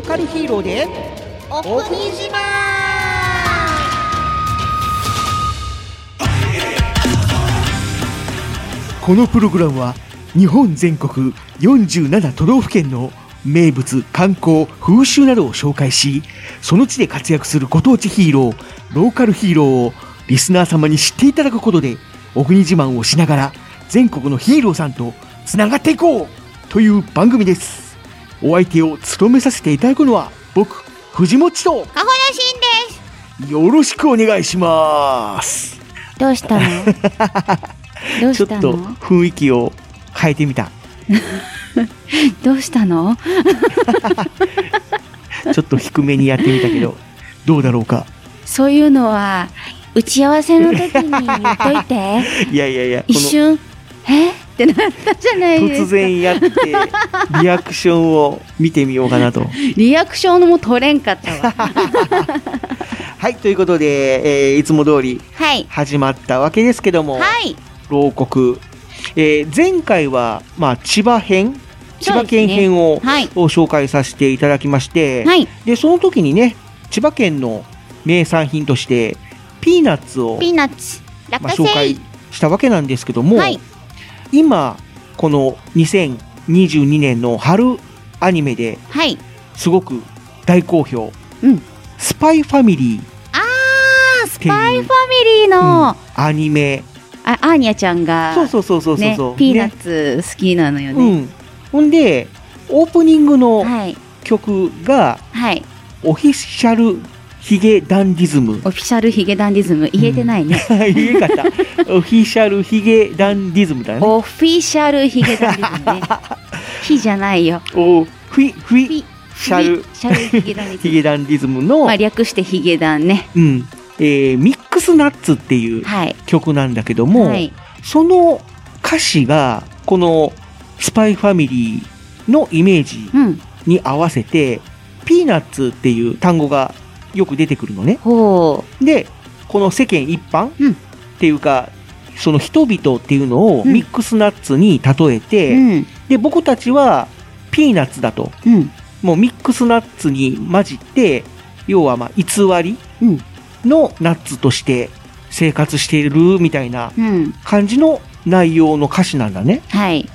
ローカルヒーローでお国自慢このプログラムは日本全国47都道府県の名物観光風習などを紹介しその地で活躍するご当地ヒーローローカルヒーローをリスナー様に知っていただくことでお国自慢をしながら全国のヒーローさんとつながっていこうという番組ですお相手を務めさせていただくのは僕藤本と。かほやしんです。よろしくお願いします。どうしたの？ちょっと雰囲気を変えてみた。どうしたの？ちょっと低めにやってみたけど、どうだろうか？そういうのは打ち合わせの時に言っといて。いやいやいや、こ一瞬え？ってなったじゃないですか。然やって、リアクションを見てみようかなと。リアクションも取れんかったわ。はい、ということで、えーいつも通りはい。始まったわけですけども、はい。牢獄。えー前回は、まあ、千葉編、千葉県編を、はい。を紹介させていただきまして、はい。で、その時にね、千葉県の名産品として、ピーナッツを、ピーナッツ落まあ、紹介したわけなんですけども、はい今この2022年の春アニメではい。すごく大好評、うん。スパイファミリーあースパイファミリーの、アニメ。あアーニャちゃんがそうそうそうそうそう。ねそう、ピーナッね。ツ好きなのよね。うん。ほんでオープニングのはい。曲がはい。オフィシャルヒゲダンディズム。オフィシャルヒゲダンディズム。言えてないね、言え方。オフィシャルヒゲダンディズムだね。オフィシャルヒゲダンディズムね。ヒじゃないよ。おフィフィヒシャル。シャルヒゲダンディズム。ヒゲダンディズムの、まあ略してヒゲダンね。うん。えーミックスナッツっていうはい。曲なんだけども、はい。その歌詞がこのスパイファミリーのイメージうん。に合わせてピーナッツっていう単語がよく出てくるのね。ほで、この世間一般、うん。っていうか、その人々っていうのをうん。ミックスナッツに例えうて、うん。で、僕たちはピーナッツだと。うん。もうミックスナッツに混じって、要はまあ偽りうん。のナッツとして生活しているみたいなうん。感じの内容の歌詞なんだね。はい。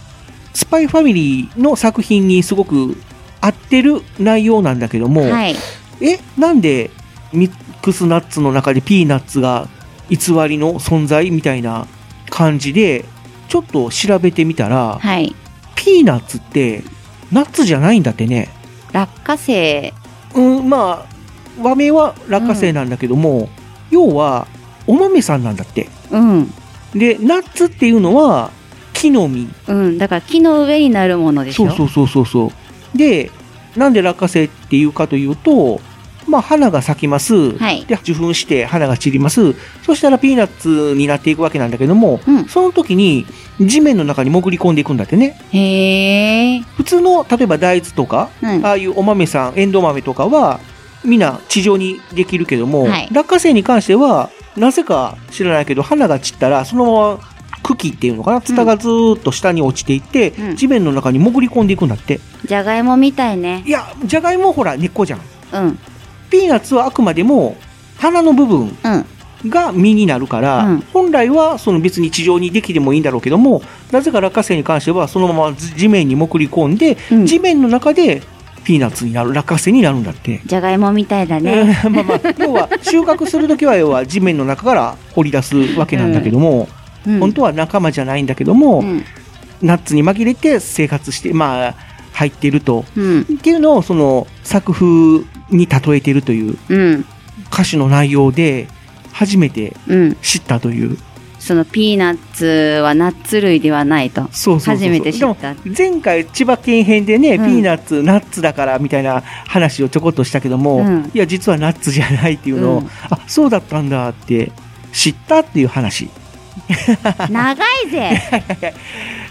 スパイファミリーの作品にすごく合ってる内容なんだけども、はいえ、なんでミックスナッツの中でピーナッツが偽りの存在みたいな感じで、ちょっと調べてみたら、はいピーナッツってナッツじゃないんだってね。落花生うん、まあ、和名は落花生なんだけども、要はお豆さんなんだって。うんで、ナッツっていうのは木の実。うんだから木の上になるものでしょ？そうそうそうそうそう。で、なんで落花生っていうかというと、まあ、花が咲きます。はいで、受粉して花が散ります。そしたらピーナッツになっていくわけなんだけども、うんその時に地面の中に潜り込んでいくんだってね。へえ普通の、例えば大豆とか、うんああいうお豆さん、エンドウ豆とかは、みんな地上にできるけども、はい落花生に関しては、なぜか知らないけど、花が散ったら、そのまま茎っていうのかな、ツタがずーっと下に落ちていって、うん。地面の中に潜り込んでいくんだって。じゃがいもみたいね。いや、じゃがいもほら根っこじゃん。うん。ピーナッツはあくまでも花の部分うん。が実になるから、うん。本来はその別に地上にできてもいいんだろうけども、なぜか落花生に関してはそのまま地面に潜り込んで、うん。地面の中でピーナッツになる、落花生になるんだって。じゃがいもみたいだね。まあまあ、要は収穫するときは要は地面の中から掘り出すわけなんだけども、うん本当は仲間じゃないんだけども、うん。ナッツに紛れて生活して、まあ、入っていると。うん。っていうのをその作風に例えているといううん。歌詞の内容で初めてうん。知ったという。そのピーナッツはナッツ類ではないと。初めて知った前回千葉県編でね、うんピーナッツナッツだからみたいな話をちょこっとしたけども、うんいや実はナッツじゃないっていうのを、うんあそうだったんだって知ったっていう話。長いぜ。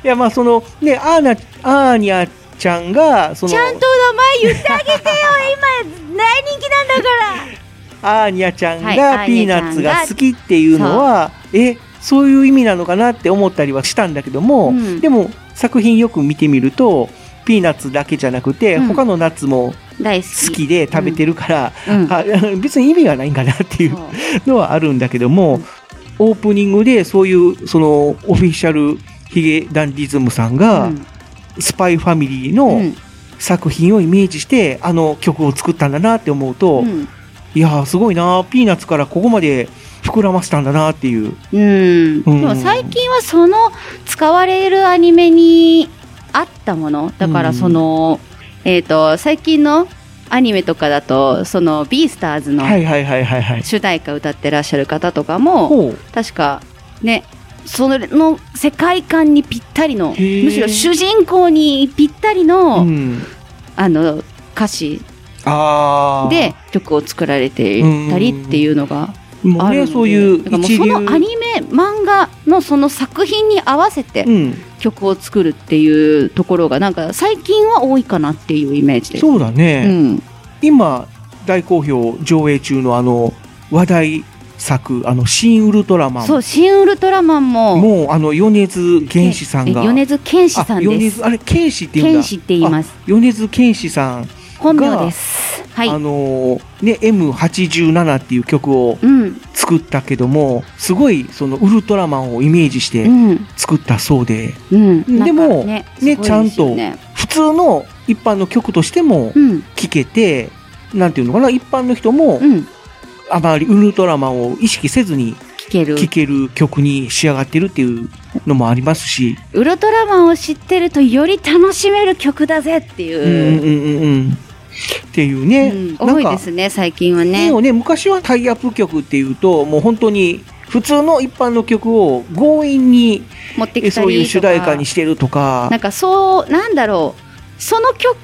いやまあそのねアーナアーニャちゃんがそのちゃんと名前言ってあげてよ。今、大人気なんだから。アーニャちゃんはいがピーナッツが好きっていうのは、えそういう意味なのかなって思ったりはしたんだけども、うんでも作品よく見てみるとピーナッツだけじゃなくて、うん他のナッツも大好き。で食べてるから、うん。あ別に意味がないんかなっていうのはあるんだけども、オープニングでそういうそのオフィシャルヒゲダンディズムさんが、うん。スパイファミリーうのん。作品をイメージして、あの曲を作ったんだなって思うと、うん。いやーすごいなピーナッツからここまで膨らませたんだなっていう。うん、でも最近はその使われるアニメに合ったもの。だからその、えっ、と最近のアニメとかだとそのビースターズの。主題歌歌ってらっしゃる方とかも。確かねその世界観にぴったりのむーしろ主人公にぴったりの,、うん。あの歌詞。で曲を作られていたりっていうのがあるのでそういう。そのアニメ漫画のその作品に合わせてうん。曲を作るっていうところがなんか最近は多いかなっていうイメージです。そうだね。うん、今、大好評上映中のあの、話題作、あの、新ウルトラマン。そう新ウルトラマンももう、あの、米津玄師さんが。え米津玄師さんあです。米津、あれ、剣士って言うんだ。剣士って言います。米津玄師さん。本名です。はい。あのーね、M87 っていう曲をうん。作ったけども、すごい、その、ウルトラマンをイメージしてうん。作ったそうで、うん。でもねねすごいですよね。普通の一般の曲としてもうん。聴けて、なんていうのかな、一般の人もうん。あまりウルトラマンを意識せずに聞ける。聴ける曲に仕上がってるっていうのもありますし、ウルトラマンを知ってるとより楽しめる曲だぜっていう。うんうんうんうん。っていうね、うん。多いですね最近はね。ね、昔はタイアップ曲っていうと、もう本当に普通の一般の曲を強引に持ってき。そういう主題歌にしてるとか。なん、かそうなんだろう。その曲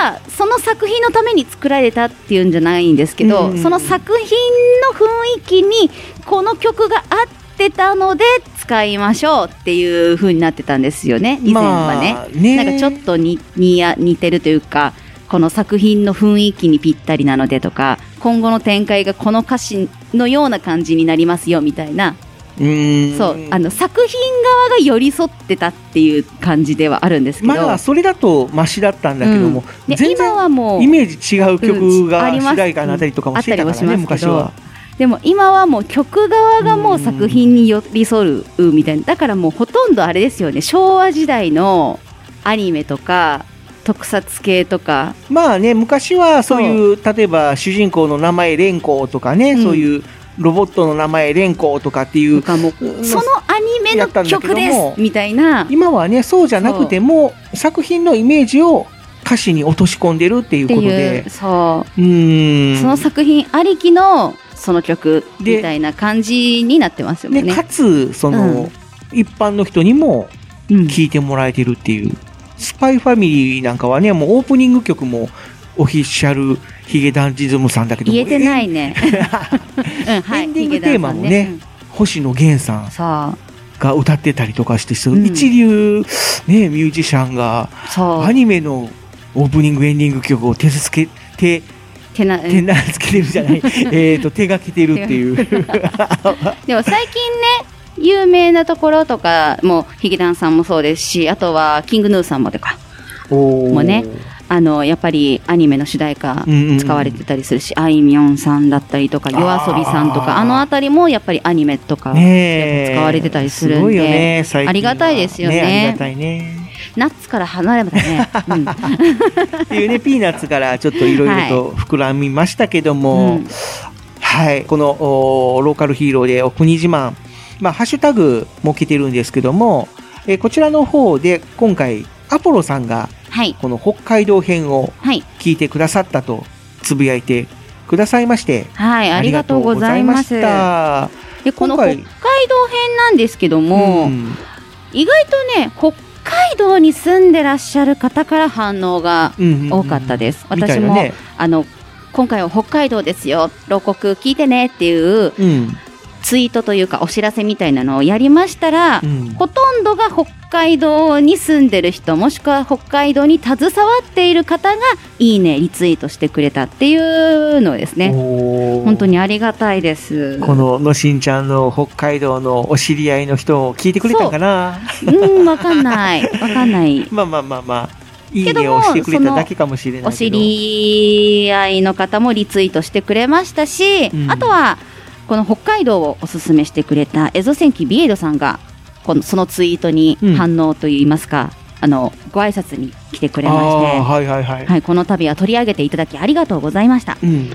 がその作品のために作られたっていうんじゃないんですけど、うん。その作品の雰囲気にこの曲が合ってたので使いましょうっていう風になってたんですよね以前はね。まあね。なんかちょっとににや似てるというかこの作品の雰囲気にぴったりなのでとか今後の展開がこの歌詞のような感じになりますよみたいな。うーん。そうあの作品側が寄り添ってたっていう感じではあるんですけど、まあそれだとマシだったんだけども、で全然今はもうイメージ違う曲うんが主題歌になったりとかもしてたからね、うんあったりはしますけど。昔は。でも今はもう曲側がもう作品に寄り添うみたいなだからもうほとんどあれですよね。昭和時代のアニメとか特撮系とか。まあね、昔はそういう、例えば主人公の名前連行とかね、うん。そういうロボットの名前連行とかっていうそのアニメの曲ですみたいな。今はね、そうじゃなくても、作品のイメージを歌詞に落とし込んでるっていうことで。う、そう。うーん。その作品ありきのその曲でみたいな感じになってますよね。ね、かつ、その、うん一般の人にもうん聞いてもらえてるっていう。スパイファミリーなんかはね、もうオープニング曲もオフィシャルヒゲダンジズムさんだけども言えてないね。うん、はい。エンディングテーマもねヒゲダンさん星野源さんうんさが歌ってたりとかして、一流、ね、ミュージシャンが。アニメのオープニングエンディング曲を手付け、手、てな、手なつけてるじゃない、えっと、手がけてるっていう。でも最近ね、有名なところとかも、ヒゲダンさんもそうですし、あとはキングヌーさんもとか、もねあのやっぱりアニメの主題歌うんうんうん使われてたりするし、あいみょんさんだったりとか、夜遊びさんとか、あのあたりもやっぱりアニメとか、使われてたりするんですごいよね、最近は。ありがたいですよねありがたいね。ナッツから離れたね。うんっていうね、ピーナッツからちょっといろいろと膨らみましたけども、うんはい、このおローカルヒーローでお国自慢、まあ、ハッシュタグ設けてるんですけども、えーこちらの方で今回、アポロさんがはい。この北海道編をはい。聞いてくださったとつぶやいてくださいまして、はい。ありがとうございましたで、この北海道編なんですけども、うん意外とね、北海道に住んでらっしゃる方から反応がうんうんうん多かったです。みた私も、いなねあの、今回は北海道ですよ、牢獄聞いてねっていううんツイートというかお知らせみたいなのをやりましたら、うん。ほとんどが北海道に住んでる人もしくは北海道に携わっている方がいいねリツイートしてくれたっていうのですね。本当にありがたいです。こののしんちゃんの北海道のお知り合いの人を聞いてくれたんかな？う。んわかんない。わかんない。まあまあまあまあ、いいけどもねをしてくれただけかもしれないけど。お知り合いの方もリツイートしてくれましたし、うん。あとはこの北海道をおすすめしてくれたエゾ戦記ビエイドさんがこのそのツイートに反応といいますか、あのご挨拶に来てくれまして、はいはいはい。はい、この度は取り上げていただきありがとうございました。うん。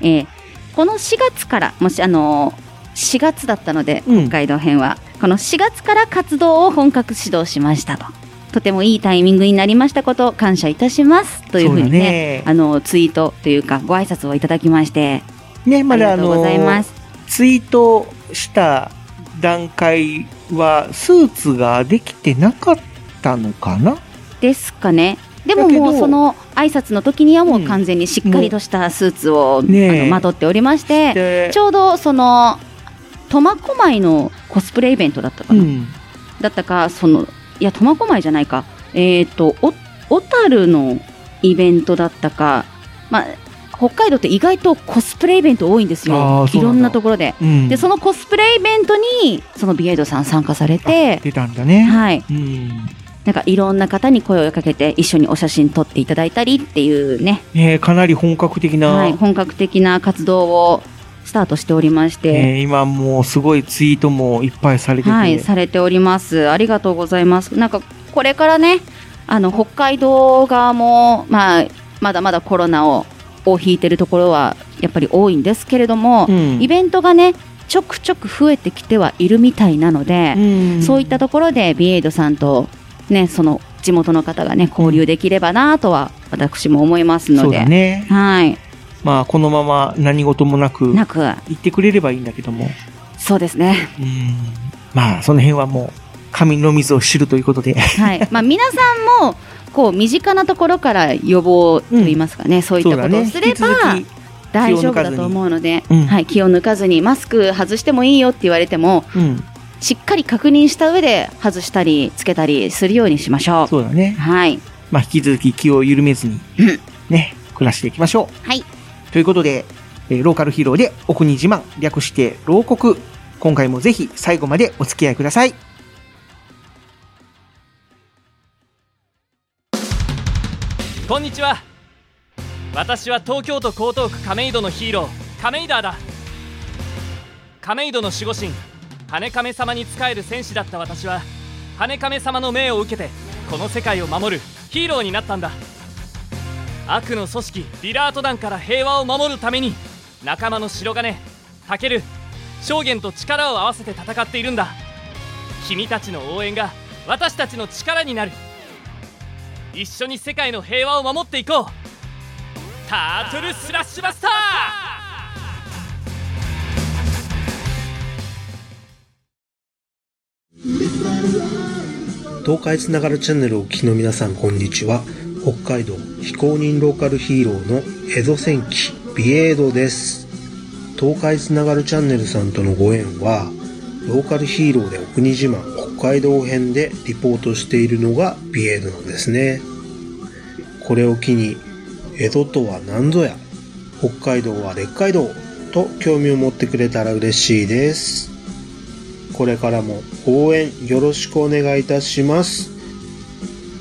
えーこの4月から、もしあの4月だったので、うん北海道編は、この4月から活動を本格始動しましたと。とてもいいタイミングになりましたことを感謝いたしますというふうにねねあのツイートというかご挨拶をいただきましてね、まだあありがとうごのざいます。ツイートした段階は、スーツができてなかったのかな？ですかね。でももうその挨拶の時にはもううん完全にしっかりとしたスーツを、あのまとっておりまして、でちょうどその苫小牧のコスプレイベントだったかな、うん。だったかそのいや苫小牧じゃないか。えっ、とお小樽のイベントだったか。まあ北海道って意外とコスプレイベント多いんですあよいろんなところで。うん。でそのコスプレイベントにそのビエイドさん参加されて出たんだね。はいうん。なんかいろんな方に声をかけて一緒にお写真撮っていただいたりっていうね、ねかなり本格的な、はい、本格的な活動をスタートしておりまして、ね今もうすごいツイートもいっぱいされてて、はい、されております。ありがとうございます。なんか、これからね、あの、北海道側も、まあ、まだまだコロナを、を引いてるところは、やっぱり多いんですけれども、うんイベントがね、ちょくちょく増えてきてはいるみたいなので、うんそういったところで、ビエイドさんと、ね、その、地元の方がね、交流できればなとは、私も思いますので、だね。はい、まあ、このまま何事もなくなく、言ってくれればいいんだけども。そうですね。うんまあ、その辺はもう、神の水を知るということで。はい、まあ皆さんもこう身近なところから予防といいますかね、そういったことをすれば、引き続き大丈夫だと思うので、気を抜かずにうんはい、気を抜かずにマスク外してもいいよって言われてもうん、しっかり確認した上で外したりつけたりするようにしましょう。そうだね。はい、まあ、引き続き気を緩めずにうん、ね、暮らしていきましょう。はい、ということで、えーローカルヒーローでお国自慢、略して牢国。今回もぜひ最後までお付き合いください。こんにちは。私は東京都江東区亀戸のヒーロー亀井ダーだ。亀戸の守護神羽亀様に仕える戦士だった私は羽亀様の命を受けてこの世界を守るヒーローになったんだ。悪の組織リラート団から平和を守るために仲間の白金タケル証言と力を合わせて戦っているんだ。君たちの応援が私たちの力になる。一緒に世界の平和を守っていこう。タートルスラッシュバスター。東海つながるチャンネルをお聞きの皆さんこんにちは。北海道非公認ローカルヒーローの江戸戦記ビエードです。東海つながるチャンネルさんとのご縁はローカルヒーローでお国自慢。北海道編でリポートしているのがビエードなんですねこれを機に江戸とは何ぞや北海道は列海道と興味を持ってくれたら嬉しいですこれからも応援よろしくお願いいたします。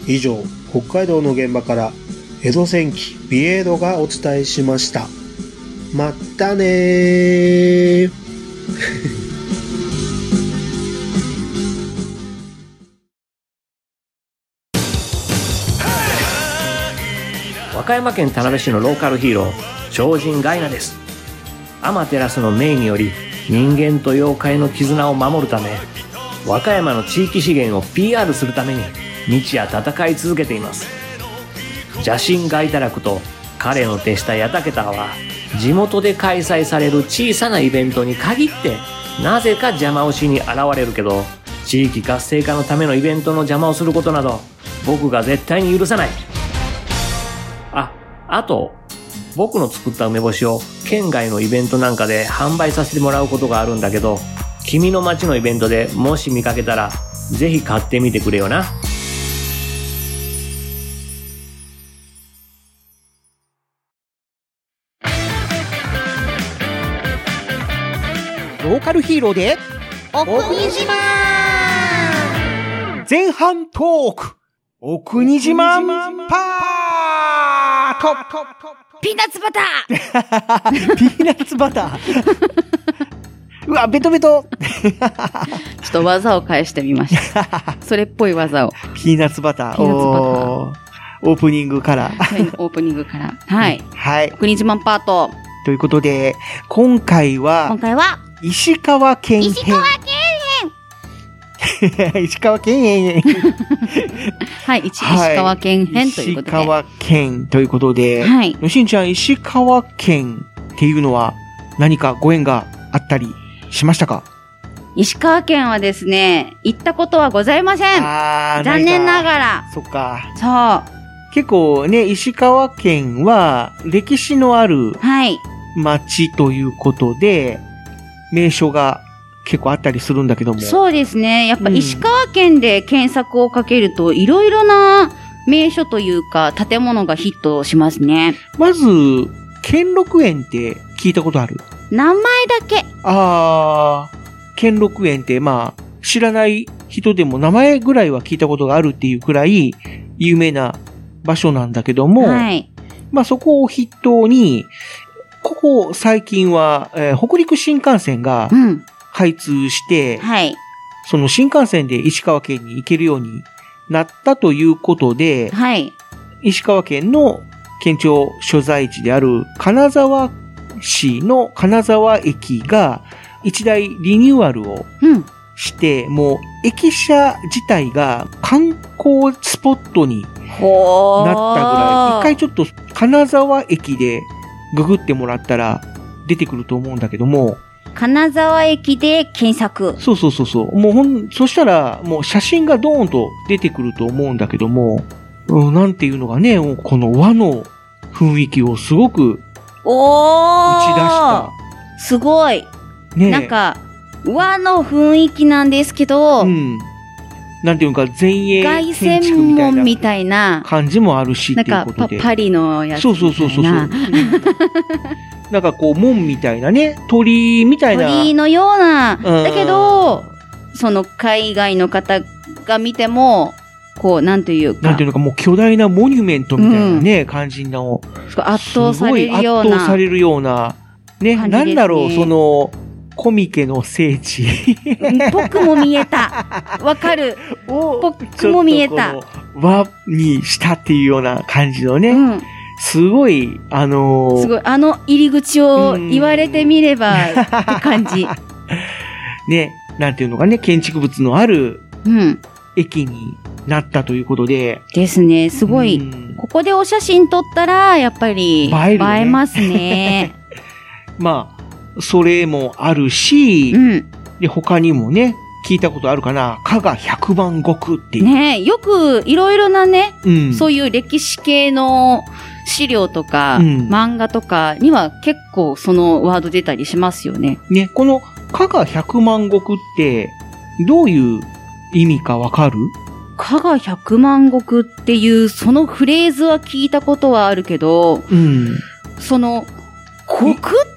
以上、北海道の現場から江戸戦記ビエードがお伝えしました。まったねー。和歌山県田辺市のローカルヒーロー超人ガイナです。アマテラスの命により人間と妖怪の絆を守るため和歌山の地域資源を PR するために日夜戦い続けています。邪神ガイタラクと彼の手下ヤタケタは地元で開催される小さなイベントに限ってなぜか邪魔をしに現れるけど地域活性化のためのイベントの邪魔をすることなど僕が絶対に許さない。あ、あと、僕の作った梅干しを県外のイベントなんかで販売させてもらうことがあるんだけど、君の街のイベントでもし見かけたら、ぜひ買ってみてくれよな。ローカルヒーローで、お国自慢前半トーク、お国自慢パートピーナッツバターピーナッツバター。うわ、ベトベト。ちょっと技を返してみました。それっぽい技を。ピーナッツバター。ピーナッツバターおーオープニングから。はいオープニングから。はい。はい。国自慢パート。ということで、今回今は、回は、石川県編。石川県 石川県編。はい、石川県編ということで。石川県ということで、はい。のしんちゃん、石川県っていうのは何かご縁があったりしましたか？石川県はですね、行ったことはございません。残念なら。がら。そっか。そう。結構ね、石川県は歴史のあるはい。町ということで、名所が結構あったりするんだけども。そうですね。やっぱうん石川県で検索をかけると、いろいろな名所というか、建物がヒットしますね。まず、兼六園って聞いたことある？名前だけ。あー、兼六園ってまあ、知らない人でも名前ぐらいは聞いたことがあるっていうくらい有名な場所なんだけども、はい。まあそこを筆頭に、ここ最近は、えー北陸新幹線がうん。開通して、はい。その新幹線で石川県に行けるようになったということで、はい。石川県の県庁所在地である金沢市の金沢駅が一大リニューアルをうん。して、もう駅舎自体が観光スポットに。なったぐらい、一回ちょっと金沢駅でググってもらったら出てくると思うんだけども、金沢駅で検索。そうそうそうそう。もうほん、そしたら、もう写真がドーンと出てくると思うんだけども、うん、なんていうのがね、この和の雰囲気をすごくおー打ち出した。すごい。ねなんか、和の雰囲気なんですけど、うん。なんていうのか、前衛凱建旋築みたい門みなたいな、感じもあるし、なんか。パパリのやつそうそうそうそう ななんかこう、門みたいなね、鳥居みたいな。鳥居のような、んだけど、その海外の方が見ても、こう、なんというかなんていう、のか、もう巨大なモニュメントみたいなね、感じの。すごい圧倒されるようすごい圧倒さな。れるような。ね、ねなんだろう、その、コミケの聖地うん僕も見えた。わかる。を、僕も見えた和にしたっていうような感じのね、うん。すごい、あのーすごい。あの入り口を言われてみれば、って感じ。ね、なんていうのかね、建築物のあるうん。駅になったということで、ですね。すごい。うんここでお写真撮ったら、やっぱり、映えねますね。まあ、それもあるし、うん。で、他にもね、聞いたことあるかな、加賀百万石っていう。ねよく、いろいろなね、うん。そういう歴史系の資料とか、うん漫画とかには結構そのワード出たりしますよね。ね、この加賀百万石って、どういう意味かわかる？加賀百万石っていうそのフレーズは聞いたことはあるけど、うん。その、国っ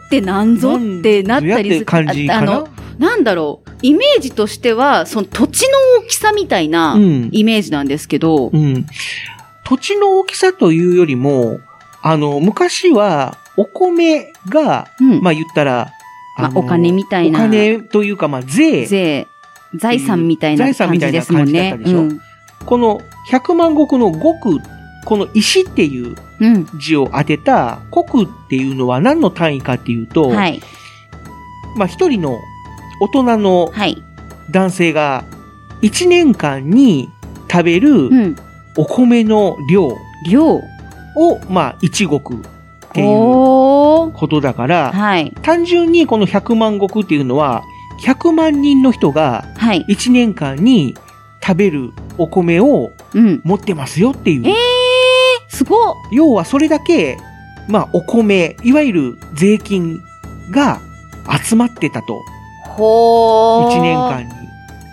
て何ぞってなったりする。感じああの、なんだろう、イメージとしては、その土地の大きさみたいなうん。イメージなんですけど、うん。土地の大きさというよりも、あの、昔は、お米が、うん。まあ言ったら、のまあお金みたいなお金というか、まあ税。税、財産みたいな財産みたいな感じですもんね。感じだったでしょこの100万石の国、この石っていううん。うん。字を当てた国っていうのは何の単位かっていうと、はい。まあ一人の大人のはい。男性が1年間に食べるうん。お米の量量。を、まあ1石っていう。ことだから、はい。単純にこの100万石っていうのは、100万人の人がはい。1年間に食べるお米をうん。持ってますよっていう。えー、すごっ要はそれだけ、まあお米、いわゆる税金が集まってたと。ほー。1年間に。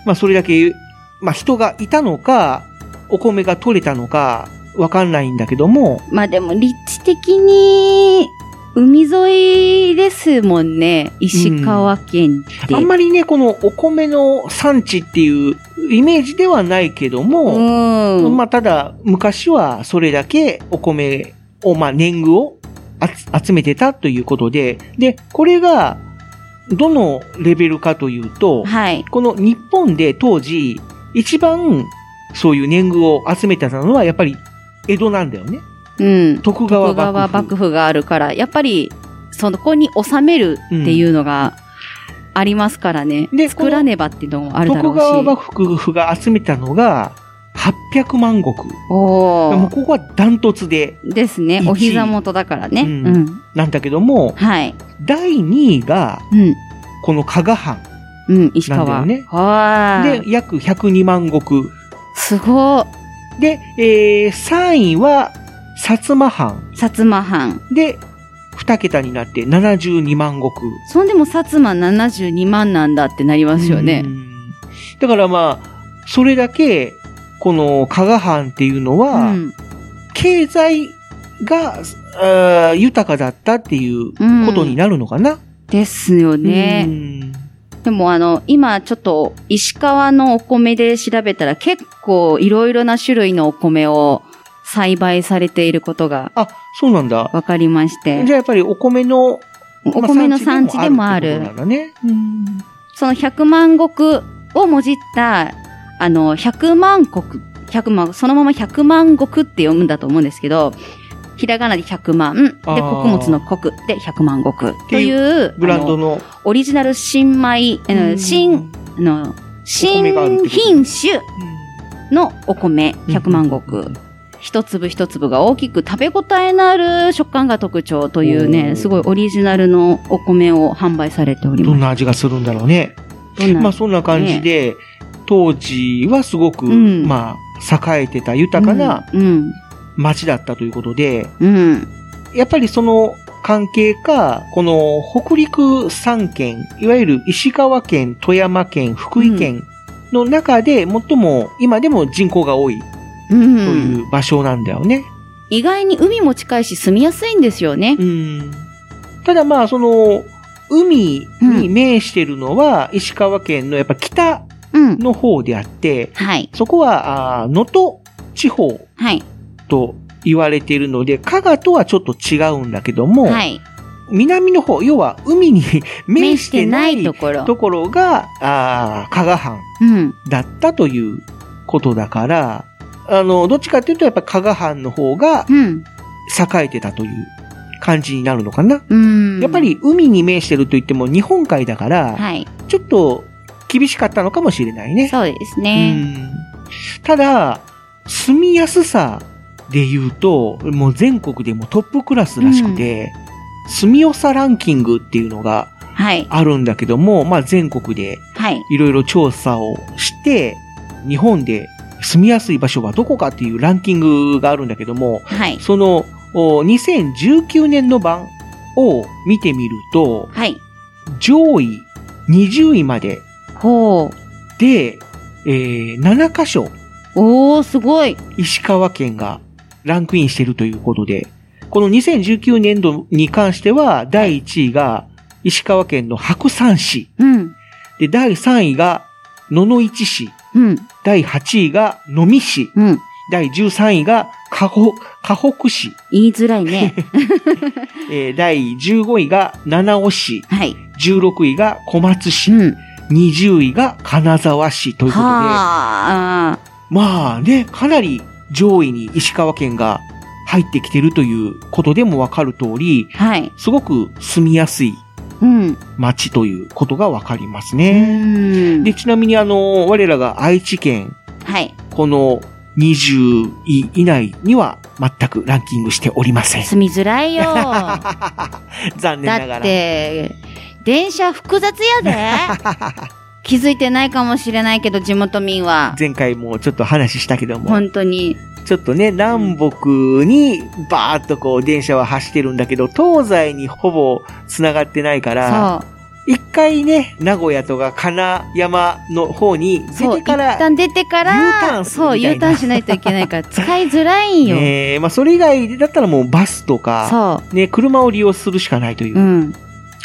まあそれだけ、まあ人がいたのか、お米が取れたのか、わかんないんだけども、まあでも立地的に、海沿いですもんね。石川県って。あんまりね、このお米の産地っていうイメージではないけども、うん。まあ、ただ、昔はそれだけお米を、まあ、年貢を集めてたということで、で、これが、どのレベルかというと、はい。この日本で当時、一番、そういう年貢を集めてたのは、やっぱり、江戸なんだよね。うん。徳川徳川幕府。幕府があるから、やっぱり、そこに収めるっていうのがありますからね。で作らねばっていうのもあるだろ徳川うし。幕府が集めたのが、800万石。おー。もうここはダントツで、ですね。お膝元だからね。ううんん。なんだけども、はい。第2位が、うん。この加賀藩。うん、石川。ねはーい。で、約102万石。すごい。で、えー、3位は、薩摩藩。薩摩藩。で、2桁になって72万石。そんでも薩摩72万なんだってなりますよねう。んだからまあ、それだけ、この加賀藩っていうのうは、ん。経済が、あー豊かだったっていうことになるのかな。ですよね。うんでもあの、今ちょっと石川のお米で調べたら結構いろいろな種類のお米を栽培されていることがあ、そうなんだ。分かりましてじゃあ、やっぱりお米の、お米の産地でもあるってことなんだね。うんその100万石をもじった、あの、100万石、100万、そのまま100万石って読むんだと思うんですけど、ひらがなで100万、で、穀物の穀で100万石という、ブランドあのの。オリジナル新米、新、あの、新品種のお米100万石。うん一粒一粒が大きく食べ応えのある食感が特徴というおね、ーすごいオリジナルのお米を販売されております。どんな味がするんだろうね。まあそんな感じで、当時はすごく、うんまあ、栄えてた豊かなうん。町だったということで、うん。やっぱりその関係か、この北陸3県、いわゆる石川県、富山県、福井県の中で最も今でも人口が多いうん。という場所なんだよね。意外に海も近いし住みやすいんですよね。うん。ただまあ、その、海に面してるのは石川県のやっぱ北うん。の方であって、はい。そこは、能登地方はい。と言われているので、加賀とはちょっと違うんだけども、はい。南の方、要は海に 面してないところ。ところが、あー加賀藩うん。だったということだから、あの、どっちかっていうとやっぱ加賀藩の方がうん。栄えてたという感じになるのかな。うん。やっぱ、り海に面してると言っても日本海だから、はい。ちょっと厳しかったのかもしれないね。そうですうね。んただ、住みやすさで言うと、もう全国でもトップクラスらしくて、住みよさランキングっていうのがはい。あるんだけども、まあ全国ではい。いろいろ調査をして、日本で住みやすい場所はどこかっていうランキングがあるんだけども、はい。そのお2019年の版を見てみると、はい。上位20位までほう。で、えー7カ所おー、すごい。石川県がランクインしているということで、この2019年度に関しては、第1位が石川県の白山市。うん。で、第3位が野々市市。うん。第8位が能美市。うん。第13位が、河北、市。言いづらいね。えー第15位が七尾市。はい。16位が小松市。うん。20位が金沢市ということで、はあ。まあね、かなり上位に石川県が入ってきてるということでもわかる通り、はい。すごく住みやすいうん。街ということがわかりますうね。ん。で、ちなみにあの、我らが愛知県、はい。この20位以内には全くランキングしておりません。住みづらいよ。だ 残念ながら。って、電車複雑やで。気づいてないかもしれないけど、地元民は。前回もちょっと話したけども、本当に。ちょっとね、南北にバーッとこう電車は走ってるんだけど、東西にほぼ繋がってないから。一回ね、名古屋とか金山の方に出そう。一てから、旦出てから、U ターンそう、U ターンしないといけないから、使いづらいんよ。えーまあそれ以外だったらもうバスとか、そ。ね、車を利用するしかないというううん。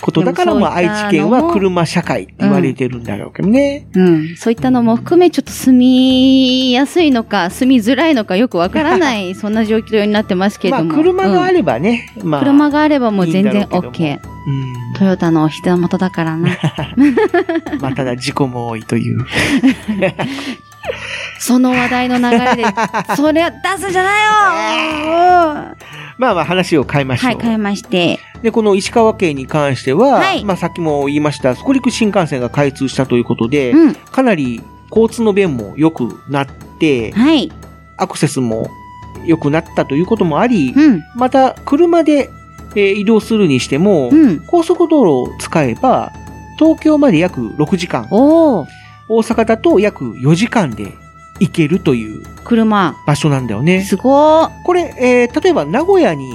ことだから、まあ愛知県は車社会って言われてるんだろうけどね。うん。そういったのも含め、ちょっと住みやすいのか、住みづらいのかよくわからない、そんな状況になってますけれまあども。車があうんればね、まあ。車があればもう全然いいんだろうけ OK。うん。トヨタの膝元だからな。まあただ事故も多いという。その話題の流れで、それ出すんじゃないよまあまあ話を変えましょう。はい、変えまして。で、この石川県に関しては、はいまあさっきも言いました、北陸新幹線が開通したということで、うん。かなり交通の便も良くなって、はい。アクセスも良くなったということもあり、うん。また車で、えー移動するにしても、うん。高速道路を使えば、東京まで約6時間。大阪だと約4時間で行けるという車。場所なんだよね。すごー。これ、えー例えば名古屋に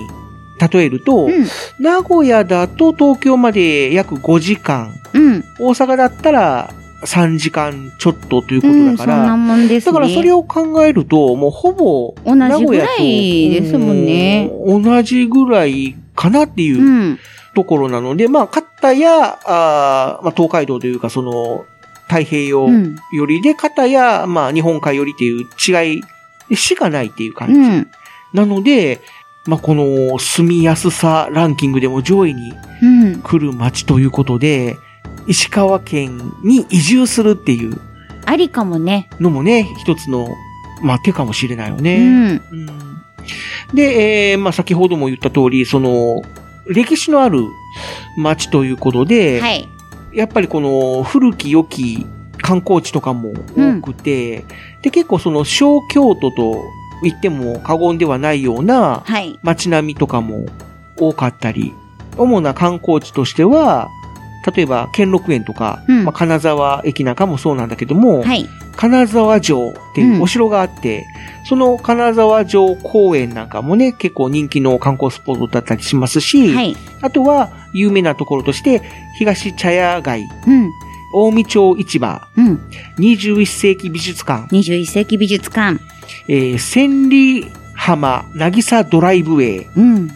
例えると、うん。名古屋だと東京まで約5時間、うん。大阪だったら3時間ちょっとというこうん、とだから、そんなもんですね。だからそれを考えると、もうほぼ、同じぐらいですもんね。うん同じぐらいかなっていううんところなので、まあ、片や、あーまあ、東海道というか、その、太平洋うん。よりで、片や、まあ、日本海よりっていう違いしかないっていう感じ。うん。なので、まあ、この住みやすさランキングでも上位にうん。来る街ということで、石川県に移住するっていうありかもね。のもね、一つの、まあ、手かもしれないようね。ん。うんで、えーまあ、先ほども言った通り、その、歴史のある街ということで、はい。やっぱりこの古き良き観光地とかも多くて、で、結構その小京都と言っても過言ではないようなはい。街並みとかも多かったり、主な観光地としては、例えば兼六園とか、うんまあ、金沢駅なんかもそうなんだけども、はい。金沢城っていうお城があって、その金沢城公園なんかもね、結構人気の観光スポットだったりしますし、はい。あとは有名なところとして、東茶屋街、うん。近江町市場、うん。21世紀美術館、21世紀美術館。えー千里浜渚ドライブウェイ、うん。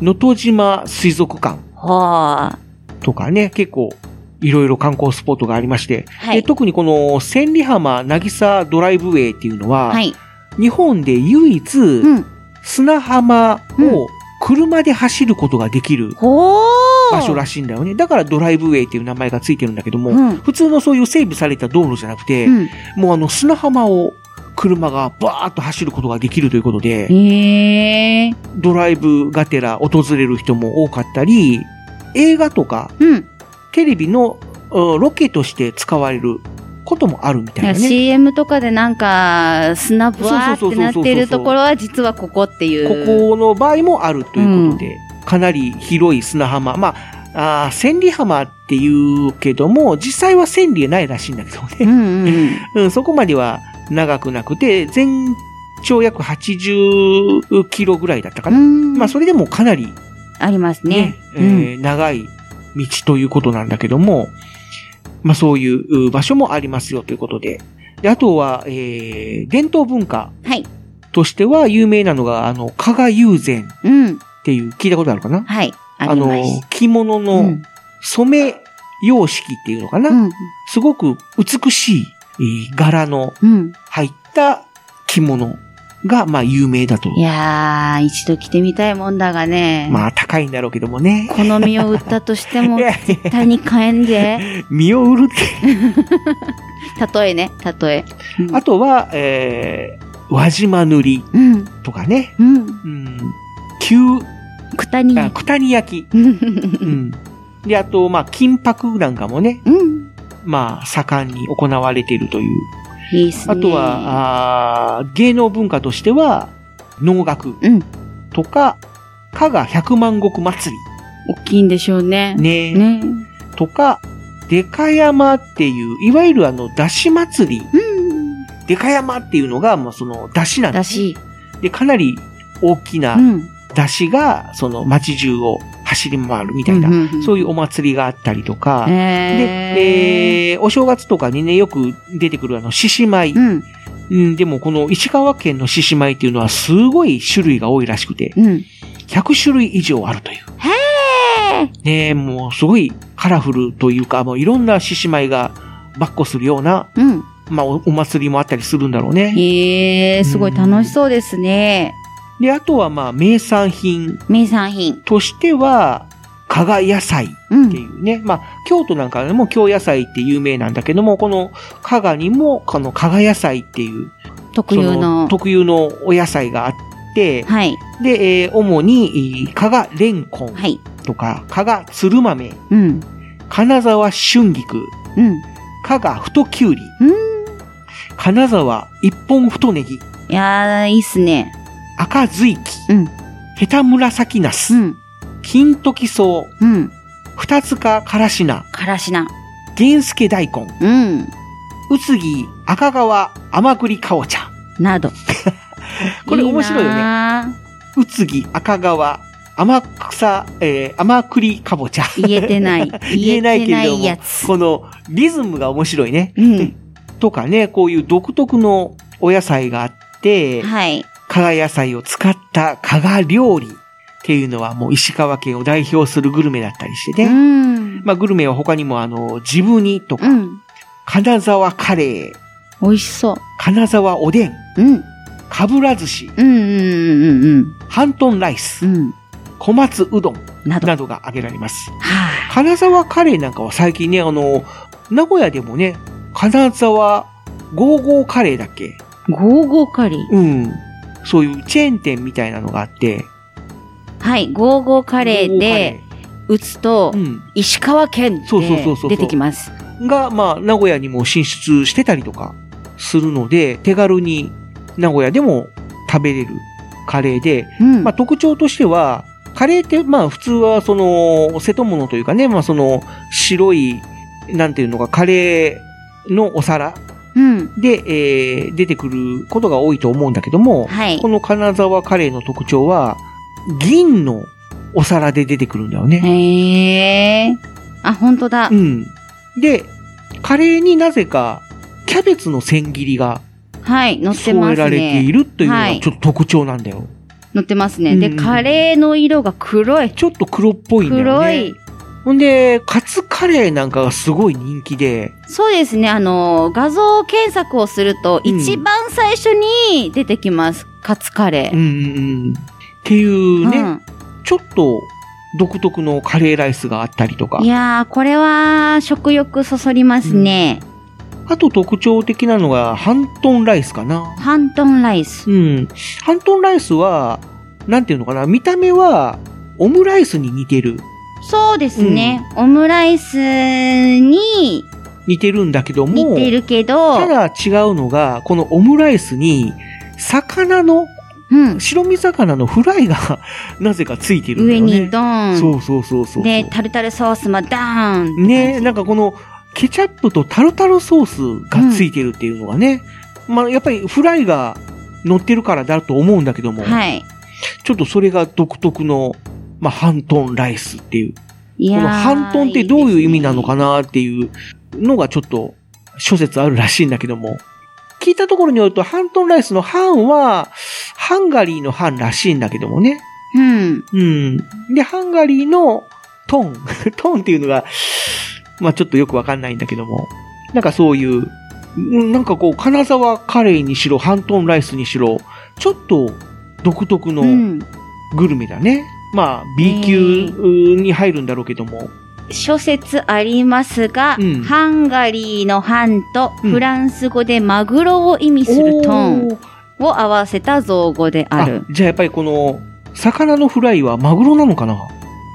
能登島水族館はあ。とかね、結構いろいろ観光スポットがありまして、はい。で特にこの千里浜渚ドライブウェイっていうのは、はい。日本で唯一、うん。砂浜を車で走ることができる。場所らしいんだよね。だからドライブウェイっていう名前がついてるんだけども、うん普通のそういう整備された道路じゃなくて、うん。もうあの砂浜を車がバーッと走ることができるということで。ドライブがてら訪れる人も多かったり、映画とかうん。テレビのうんロケとして使われることもあるみたいなね。CM とかでなんか、砂ブワーってなってるところは実はここっていう。ここの場合もあるということで、かなり広い砂浜。まあ、あー千里浜って言うけども、実際は千里ないらしいんだけどうね。んうんうん。うん、そこまでは長くなくて、全長約80キロぐらいだったかな。うんまあ、それでもかなりありますねね、。えー長い道ということなんだけども、まあそういうう場所もありますよということで。であとは、えー、伝統文化。としては有名なのが、あの、加賀友禅っうん。ていう、聞いたことあるかな？はい。ああの着物うのん染め様式っていうのかな、うん。すごく美しい、えー柄のうん。入った着物が、まあ、有名だと。いやー、一度来てみたいもんだがね。まあ、高いんだろうけどもね。この身を売ったとしても 絶対に買えんで。身を売るって。例えね、例え。うんあとは、えー、輪島塗りうん、とかね。うん。うん。旧、くたに。あ、九谷焼き。うんうん。で、あと、まあ、金箔なんかもね、うん。まあ、盛んに行われているという。いいね。あとは、あー芸能文化としては、能楽うん。とか、加賀百万石祭大きいんでしょうね。り、ね、ね。とか、でか山っていう、いわゆるあの、出し祭り。うん。でか山っていうのが、まあ、その、出汁なんだですね、し、で、かなり大きなうん。出汁が、その、街中を走り回るみたいな、うんうんうんそういうお祭りがあったりとか、えで、えーお正月とかにね、よく出てくるあの、獅子舞。うん。うん、でもこの石川県の獅子舞っていうのはすごい種類が多いらしくて、うん。100種類以上あるという。ねえ、もうすごいカラフルというか、もういろんな獅子舞がばっこするような、うん。まあおお祭りもあったりするんだろうね。へえ、すごい楽しそうですね。で、あとはまあ名産品名産品。としては、加賀野菜うんっていうね。まあ、京都なんかでも京野菜って有名なんだけども、この加賀にも、この加賀野菜っていう、特有その。特有のお野菜があって、はい。で、えー主に、えー加賀レンコンはい。とか、加賀鶴豆、うん。金沢春菊、うん。加賀太きゅうり、うん。金沢一本太ネギ、いやー、いいっすね。赤髄木、うん。ヘタ紫ナス、うん。金時草、うん。二塚からしな、からしな。源助大根、うん。宇津木赤川甘栗かぼちゃ。など。これ面白いよねね。宇津木赤川甘草、えー甘栗かぼちゃ。言えてない。言えないけれども。このリズムが面白いね。うん。とかね、こういう独特のお野菜があって、はい。加賀野菜を使った加賀料理っていうのはもう石川県を代表するグルメだったりしてうね。ん。まあグルメは他にもあの、ジブニとか、うん。金沢カレー、美味しそう。金沢おでん、うん。かぶら寿司、うんうんうんうんハントンライスう、ん。うん。小松うどんなど。などが挙げられます。は金沢カレーなんかは最近ね、あの、名古屋でもね、金沢ゴーゴーカレーだっけ？い。ゴーゴーカリー。うん。そういうチェーン店みたいなのがあって、はい。ゴーゴーカレーで、打つと。石川県ってそうそうそうそうそう出てきます。が、まあ、名古屋にも進出してたりとかするので、手軽に名古屋でも食べれるカレーで、うん。まあ、特徴としては、カレーって、まあ、普通は、その、瀬戸物というかね、まあ、その、白い、なんていうのか、カレーのお皿うん。で、えー出てくることが多いと思うんだけども、はいこ。の金沢カレーの特徴は、銀のお皿で出てくるんだよね。へえ。あ、本当だう。ん。で、カレーになぜか、キャベツの千切りがはい。乗って添ますえられていね。るというのはいがちょっと特徴なんだよ。乗ってますね。で、うんカレーの色が黒い。ちょっと黒っぽいんだよね。黒い。ほんで、カツカレーなんかがすごい人気で、そうですね。あの、画像検索をすると、うん一番最初に出てきます。カツカレー。うんうんうん。っていうね、うんちょっと独特のカレーライスがあったりとかい。やー、これは食欲そそりますね。あと特徴的なのが、ハントンライスかな。ハントンライス。うん。ハントンライスは、なんていうのかな、見た目は、オムライスに似てる。そうですね。オムライスに似てるんだけども、似てるけど、ただ違うのが、このオムライスに、魚の、うん。白身魚のフライが、なぜかついてるんだ上よね。にドーン。そうそうそうそう。で、タルタルソースもダーン。ねなんかこの、ケチャップとタルタルソースがついてるっていうのがね、まあやっぱりフライが乗ってるからだと思うんだけども、はい。ちょっとそれが独特の、まあハントンライスっていう、いこのハントンってどういう意味なのかななっていうのがちょっと諸説あるらしいんだけども、聞いたところによると、ハントンライスのハンは、ハンガリーのハンらしいんだけどもね。うん。うん。で、ハンガリーのトン。トンっていうのが、まあちょっとよくわかんないんだけども。なんかそういう、うんなんかこう、金沢カレーにしろ、ハントンライスにしろ、ちょっと独特のうん。グルメだね。まあ、B 級に入るんだろうけども。諸説ありますが、うんハンガリーのハンとうんフランス語でマグロを意味するトーンを合わせた造語である。じゃあやっぱりこの、魚のフライはマグロなのかな？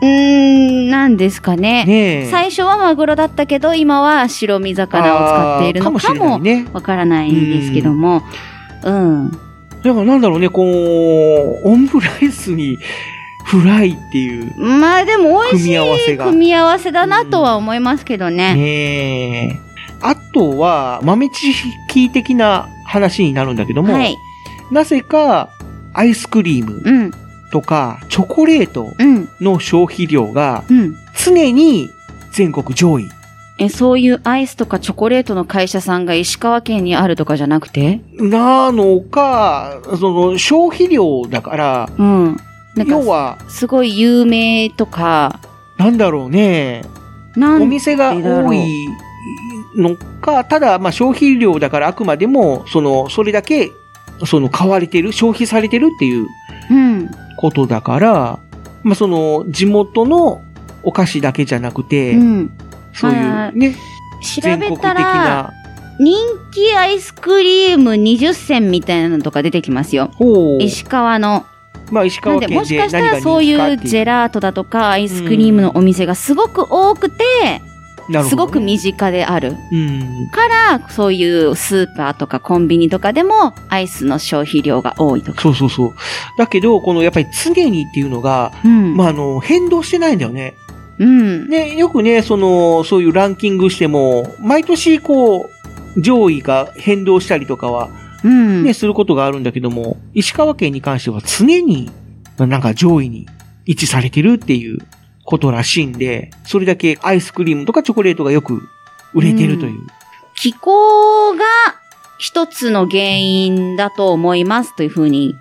うーん、なんですかね。ねえ。最初はマグロだったけど、今は白身魚を使っているのかも。わからないんですけども、うん。だからなんだろうね、こう、オムライスにフライっていう。まあでも美味し組み合わせいが組み合わせだなとは思いますけどね。ねえ。あとは、豆知識的な話になるんだけども、はい。なぜか、アイスクリームうん、とか、チョコレートうん、の消費量がうん。常に全国上位。え、そういうアイスとかチョコレートの会社さんが石川県にあるとかじゃなくて？なのか、その消費量だから、うん。なんか、要は、すごい有名とか、なんだろうね、お店が多いのか、ただ、まあ消費量だからあくまでも、その、それだけ、その、買われてる、消費されてるっていううん。ことだから、まあその、地元のお菓子だけじゃなくて、うん。そういまあうね、調べたら、な、人気アイスクリーム20選みたいなのとか出てきますよ。石川の。まあ石川県でもしかした。らそういうジェラートだとかアイスクリームのお店がすごく多くて、ねすごく身近である。うん。から、そういうスーパーとかコンビニとかでもアイスの消費量が多いとか。そうそうそう。だけど、このやっぱり常にっていうのが、うん。まああの、変動してないんだよね。うん。ね、よくね、その、そういうランキングしても、毎年こう、上位が変動したりとかは、うん。ね、することがあるんだけども、石川県に関しては常に、まあなんか上位に位置されてるっていうことらしいんで、それだけアイスクリームとかチョコレートがよく売れてるという。気候が一つの原因だと思いますというふうに、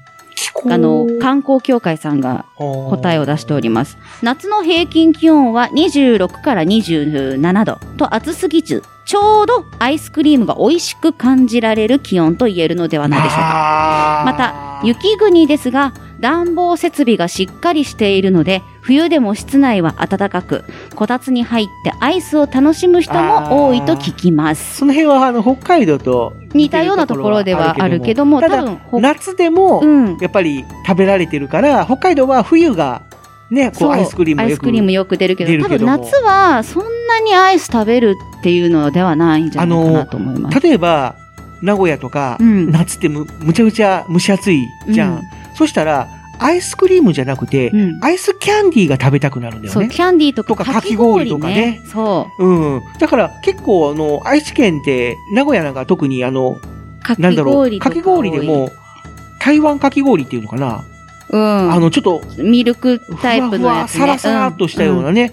あの、観光協会さんが答えを出しております。夏の平均気温は26から27度と暑すぎず、ちょうどアイスクリームが美味しく感じられる気温と言えるのではないでしょうか。また、雪国ですが、暖房設備がしっかりしているので、冬でも室内は暖かく、こたつに入ってアイスを楽しむ人も多いと聞きます。その辺はあの、北海道と似たようなところではあるけども、ただ多分、ほ夏でも、うん。やっぱり食べられてるから、北海道は冬が、ね、こそううアイスクリームがよくアイスクリームよく出るけど、多分夏はそんなにアイス食べるっていうのではないんじゃないかなと思います。例えば、名古屋とか、うん夏ってむむちゃくちゃ蒸し暑いじゃん。うんそしたら、アイスクリームじゃなくて、うんアイスキャンディーが食べたくなるんだよそう、ね。キャンディーとかとかかき氷とかねね。そうん。だから結構、あの、愛知県って、名古屋なんか特にあの、なんだろう、かかき氷でも、台湾かき氷っていうのかな、うん。あの、ちょっと、ミルクふタイわふわ、プのやつ、ね。サラサラっとしたようなね、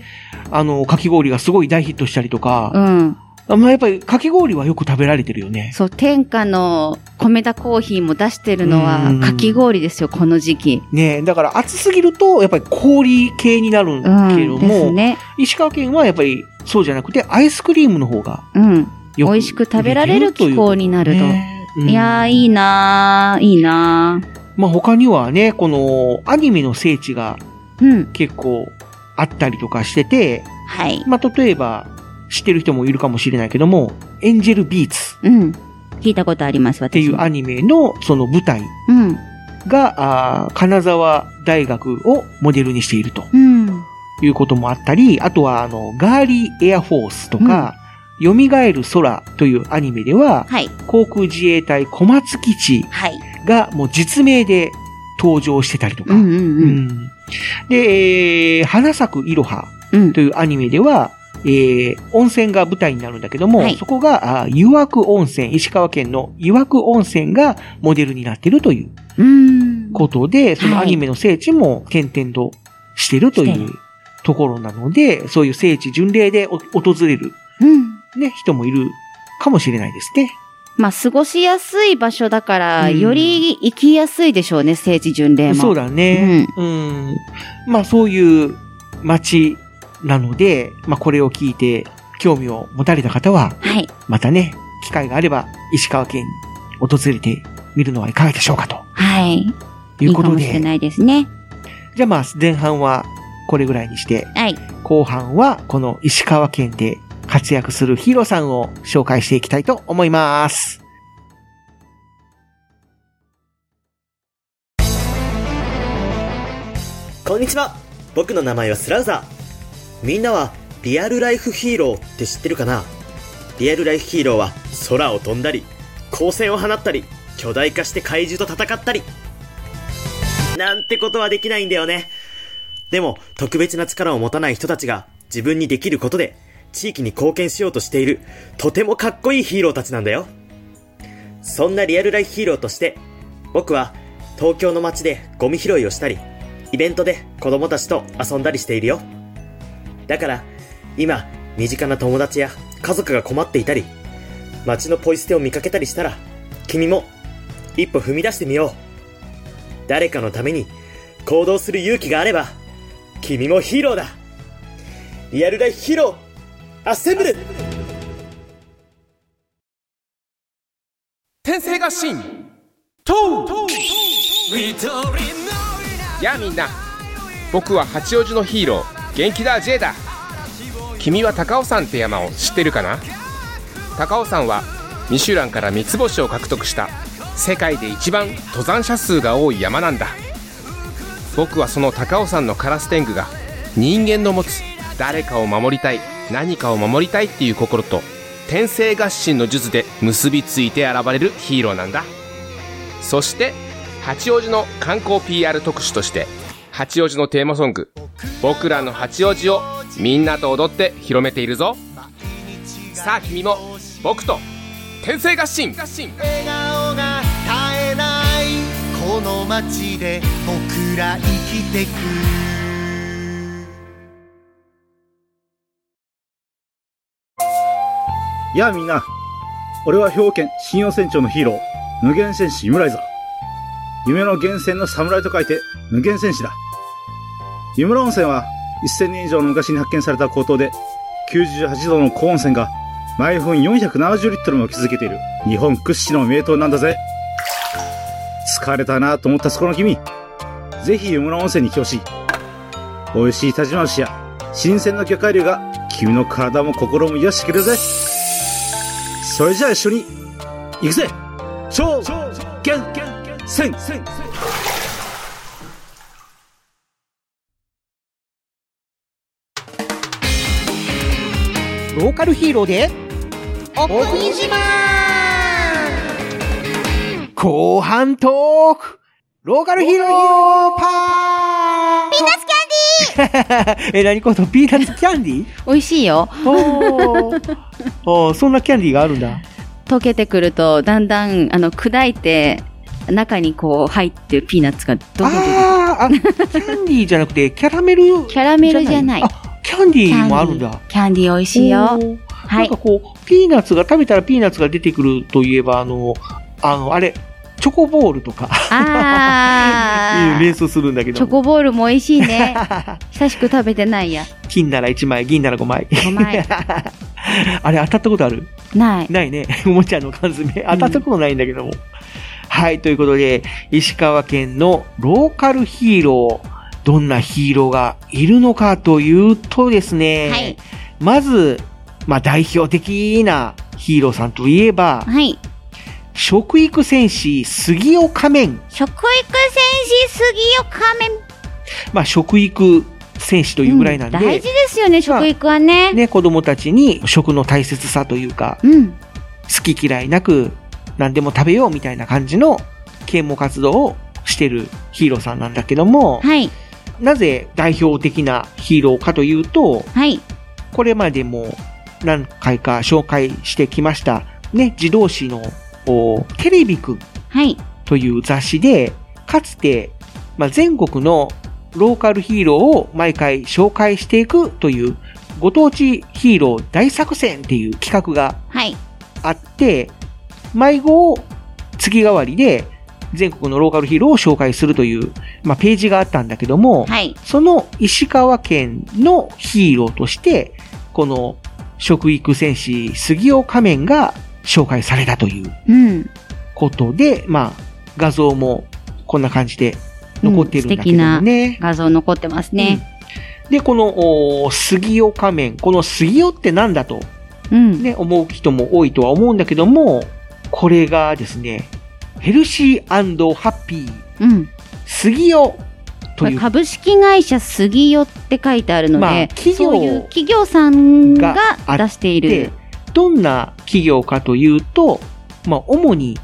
あの、かき氷がすごい大ヒットしたりとか、うん。うん。まあやっぱりかき氷はよく食べられてるよね。そう、天下の米田コーヒーも出してるのうんはかき氷ですよ、この時期。ねだから暑すぎると、やっぱり氷系になるうん。けども、ね。石川県はやっぱりそうじゃなくて、アイスクリームの方がうん。よ美味しく食べられる気候になると。ねうんいやー、いいなー、いいなー。まあ他にはね、このアニメの聖地がうん。結構あったりとかしてて、はい。まあ例えば知ってる人もいるかもしれないけども、エンジェルビーツうん。聞いたことあります、私。っていうアニメのその舞台うん。が、あー金沢大学をモデルにしているとうん。いうこともあったり、あとはあの、ガーリーエアフォースとか、蘇る空というアニメでは、はい。航空自衛隊小松基地はい。がもう実名で登場してたりとか。うんうんうん。うんで、えー花咲くいろはうんと。いうアニメでは、えー温泉が舞台になるんだけども、はいそこが、あ湯涌温泉、石川県の湯涌温泉がモデルになっているといううん。ことで、そのアニメの聖地も点々としてるというところなので、そういう聖地巡礼でお訪れる、うん。ね、人もいるかもしれないですね。まあ、過ごしやすい場所だから、うんより行きやすいでしょうね、聖地巡礼も。そうだね。うん。まあそういう街なので、まあこれを聞いて興味を持たれた方は、はい。またね、機会があれば石川県に訪れてみるのはいかがでしょうかとははい。といこといういかもしれで、ないですね。じゃあまあ前半はこれぐらいにして、はい。後半はこの石川県で活躍するヒーローさんを紹介していきたいと思います。こんにちは僕の名前はスラウザーみんなはリアルライフヒーローって知ってるかな？リアルライフヒーローは空を飛んだり光線を放ったり巨大化して怪獣と戦ったり。なんてことはできないんだよね。でも特別な力を持たない人たちが自分にできることで地域に貢献しようとしているとてもかっこいいヒーローたちなんだよ。そんなリアルライフヒーローとして僕は東京の街でゴミ拾いをしたりイベントで子供たちと遊んだりしているよ。だから、今、身近な友達や家族が困っていたり、街のポイ捨てを見かけたりしたら、君も一歩踏み出してみよう。誰かのために行動する勇気があれば、君もヒーローだ。リアルライフヒーロー、アッセンブル。天性合心とやあみんな。僕は八王子のヒーロー元気だ J だ。君は高尾山って山を知ってるかな？高尾山はミシュランから三つ星を獲得した世界で一番登山者数が多い山なんだ。僕はその高尾山のカラス天狗が人間の持つ誰かを守りたい何かを守りたいっていう心と天性合心の術で結びついて現れるヒーローなんだ。そして八王子の観光 PR 特集として八王子のテーマソング「僕らの八王子」をみんなと踊って広めているぞ。さあ君も僕と天性合心。笑顔が絶えないこの街で僕ら生きてく。やあみんな、俺は兵庫県信用船長のヒーロー、無限戦士ユムライザー。夢の源泉の侍と書いて無限戦士だ。湯村温泉は1000年以上の昔に発見された高騰で、98度の高温泉が毎分470リットルも築けている日本屈指の名湯なんだぜ。疲れたなと思ったそこの君、ぜひ湯村温泉に来てほしい。美味しい田島牛や新鮮な魚介類が君の体も心も癒してくれるぜ。それじゃあ一緒に、行くぜ超ゲンローカルヒーローで、お国島後半トークローカルヒーローパーピーナッツキャンディー え、何ことピーナッツキャンディー？美味しいよ。おー おーそんなキャンディーがあるんだ。溶けてくると、だんだん、あの、砕いて、中にこう入ってるピーナッツがどんどん出てくる。あーあ、キャンディーじゃなくて、キャラメル？キャラメルじゃないあ、キャンディーもあるんだ。キャンディー美味しいよ。はいなんか。こう、ピーナッツが、食べたらピーナッツが出てくるといえば、あの、あの、あれ、チョコボールとか、あ連ー。想するんだけど。チョコボールも美味しいね。久しく食べてないや。金なら1枚、銀なら5枚。5枚。あれ当たったことある？ない。ないね。おもちゃの缶詰。当たったことないんだけども。はい、ということで、石川県のローカルヒーロー、どんなヒーローがいるのかというとですね、はい。まず、まあ代表的なヒーローさんといえば、はい。食育戦士杉尾仮面。食育戦士杉尾仮面。まあ食育戦士というぐらいなんで、うん大事ですよね、食育はね。ね、子供たちに食の大切さというか、うん。好き嫌いなく何でも食べようみたいな感じの啓蒙活動をしてるヒーローさんなんだけども、はい。なぜ代表的なヒーローかというと、はい。これまでも何回か紹介してきました、ね、自動誌のおテレビくんはい。という雑誌で、かつて、まあ、全国のローカルヒーローを毎回紹介していくというご当地ヒーロー大作戦っていう企画がはい。あって、迷子を月替わりで全国のローカルヒーローを紹介するという、まあ、ページがあったんだけども、はい。その石川県のヒーローとして、この食育戦士杉尾仮面が紹介されたといううん。ことで、まあ、画像もこんな感じで残ってるんだけどもね。画像残ってますね。で、この、お杉尾仮面。この杉尾ってなんだと、うん。ね、思う人も多いとは思うんだけども、これがですね、ヘルシーハッピーうん。杉尾という株式会社杉代って書いてあるので、まあ企業そういう企業さんがあ出していでる。、どんな企業かというと、まあ、主に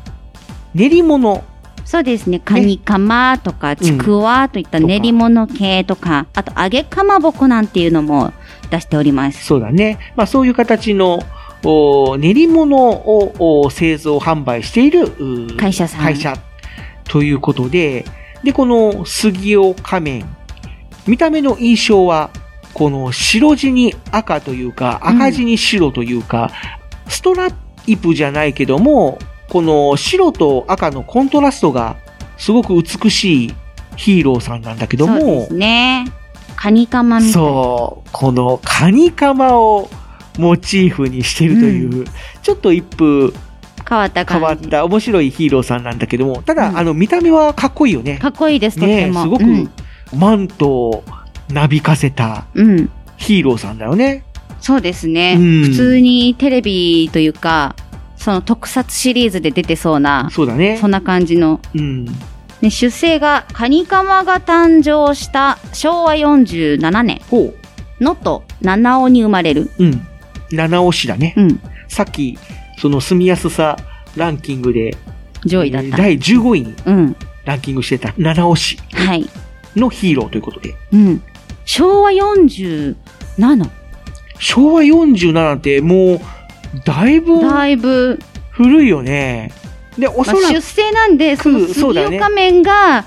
練り物、そうですね。カニカマとか、ちくわといった練り物系とか、あと揚げかまぼこなんていうのも出しております。そうだね。まあ、そういう形のお練り物をお製造販売しているう会社さん。会社。ということで、で、この杉尾仮面、見た目の印象は、この白地に赤というか、赤地に白というか、ストライプじゃないけども、この白と赤のコントラストがすごく美しいヒーローさんなんだけども、そうですね。カニカマみたい。そう、このカニカマをモチーフにしてるという、ちょっと一風変わった変わ。った面白いヒーローさんなんだけども、ただ、あの、見た目はかっこいいよね。かっこいいです、とても。ねすごくうんマントをなびかせたうん。ヒーローさんだよね。そうですね。うん普通にテレビというか、その特撮シリーズで出てそうな、そうだね。そんな感じの。うん。ね、出生がカニカマが誕生した昭和47年。ほのと七尾に生まれる。うん。七尾市だね。うん。さっき、その住みやすさランキングで、上位だった。第15位にうん。ランキングしてた七尾市はい。のヒーローということで。うん。昭和47。昭和47ってもう、だいぶだいぶ、古いよね。で、おまあそらく、出生なんで、その杉岡面が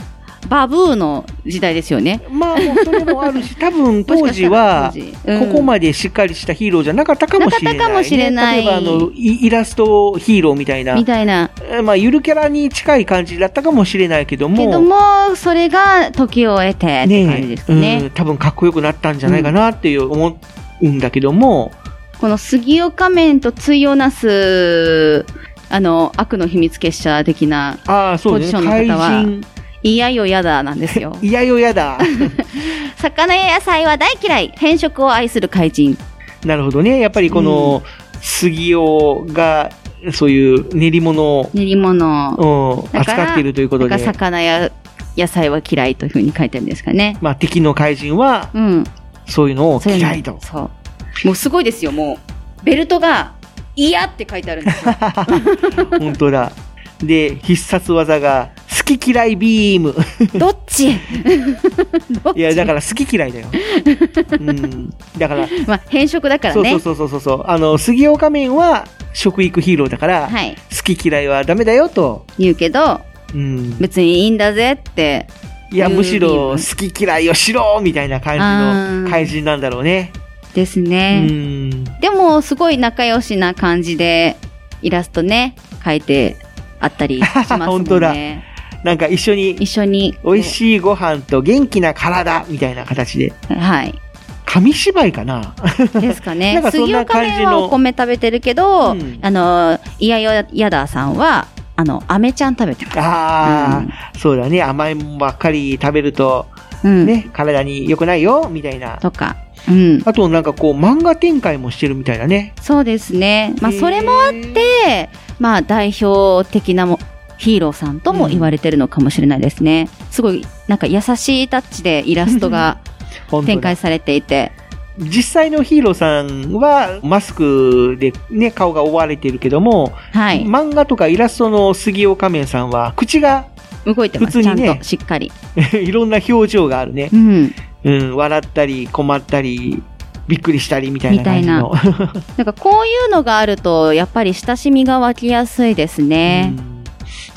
バブーの時代ですよね。まあ、それもあるし、多分 当時は、ここまでしっかりしたヒーローじゃなかったかもしれない、ね。なかったかもしれない例えば、あの、イイラストヒーローみたいな。みたいな。えまあ、ゆるキャラに近い感じだったかもしれないけども。けども、それが時を得てって感じですかね。うん、多分かっこよくなったんじゃないかなっていう思うんだけども、この杉岡面と対をなす、あの、悪の秘密結社的なああ、そうですね。ポジションの怪方は人。。いやよやだなんですよ いやよやだ。魚や野菜は大嫌い。変色を愛する怪人。なるほどね。やっぱりこの、杉尾が、そういう練り物を、練り物を。うん、扱っているということでだから、魚や野菜は嫌いというふうに書いてるんですかね。まあ敵の怪人は、うん。そういうのを嫌いと。そう。もうすごいですよ、もう。ベルトが、嫌って書いてあるんですよ。本当だ。で、必殺技が、好き嫌いビーム。どっち？いや、だから好き嫌いだよ。うん。だから、まあ、変色だからね。そうそうそうそうそう。あの、杉岡面は食育ヒーローだから、はい。好き嫌いはダメだよと。言うけど、うん。別にいいんだぜって。いや、むしろ好き嫌いをしろみたいな感じの怪人なんだろうね。ですうね。ん。でも、すごい仲良しな感じで、イラストね、描いてあったりしますもんね。本当だなんか一緒に、一緒に、美味しいご飯と元気な体みたいな形で。はい。紙芝居かな？ですかね。なんかそんな感じ面はおの。米食べてるけど、あの、いやよやださんは、あの、飴ちゃん食べてます。ああ、そうだね。甘いもんばっかり食べると、ね、体に良くないよ、みたいな。とか。うん。あとなんかこう、漫画展開もしてるみたいだね。そうですね。まあ、それもあって、まあ、代表的なもヒーローさんとも言われてるのかもしれないですね。すごい、なんか優しいタッチでイラストが 展開されていて。実際のヒーローさんはマスクでね、顔が覆われてるけども、はい。漫画とかイラストの杉尾仮面さんは口が動いてます。普通にねちゃんとしっかり。いろんな表情があるね。うん。うん、笑ったり、困ったり、びっくりしたりみたいな感じの。なんかこういうのがあると、やっぱり親しみが湧きやすいですね。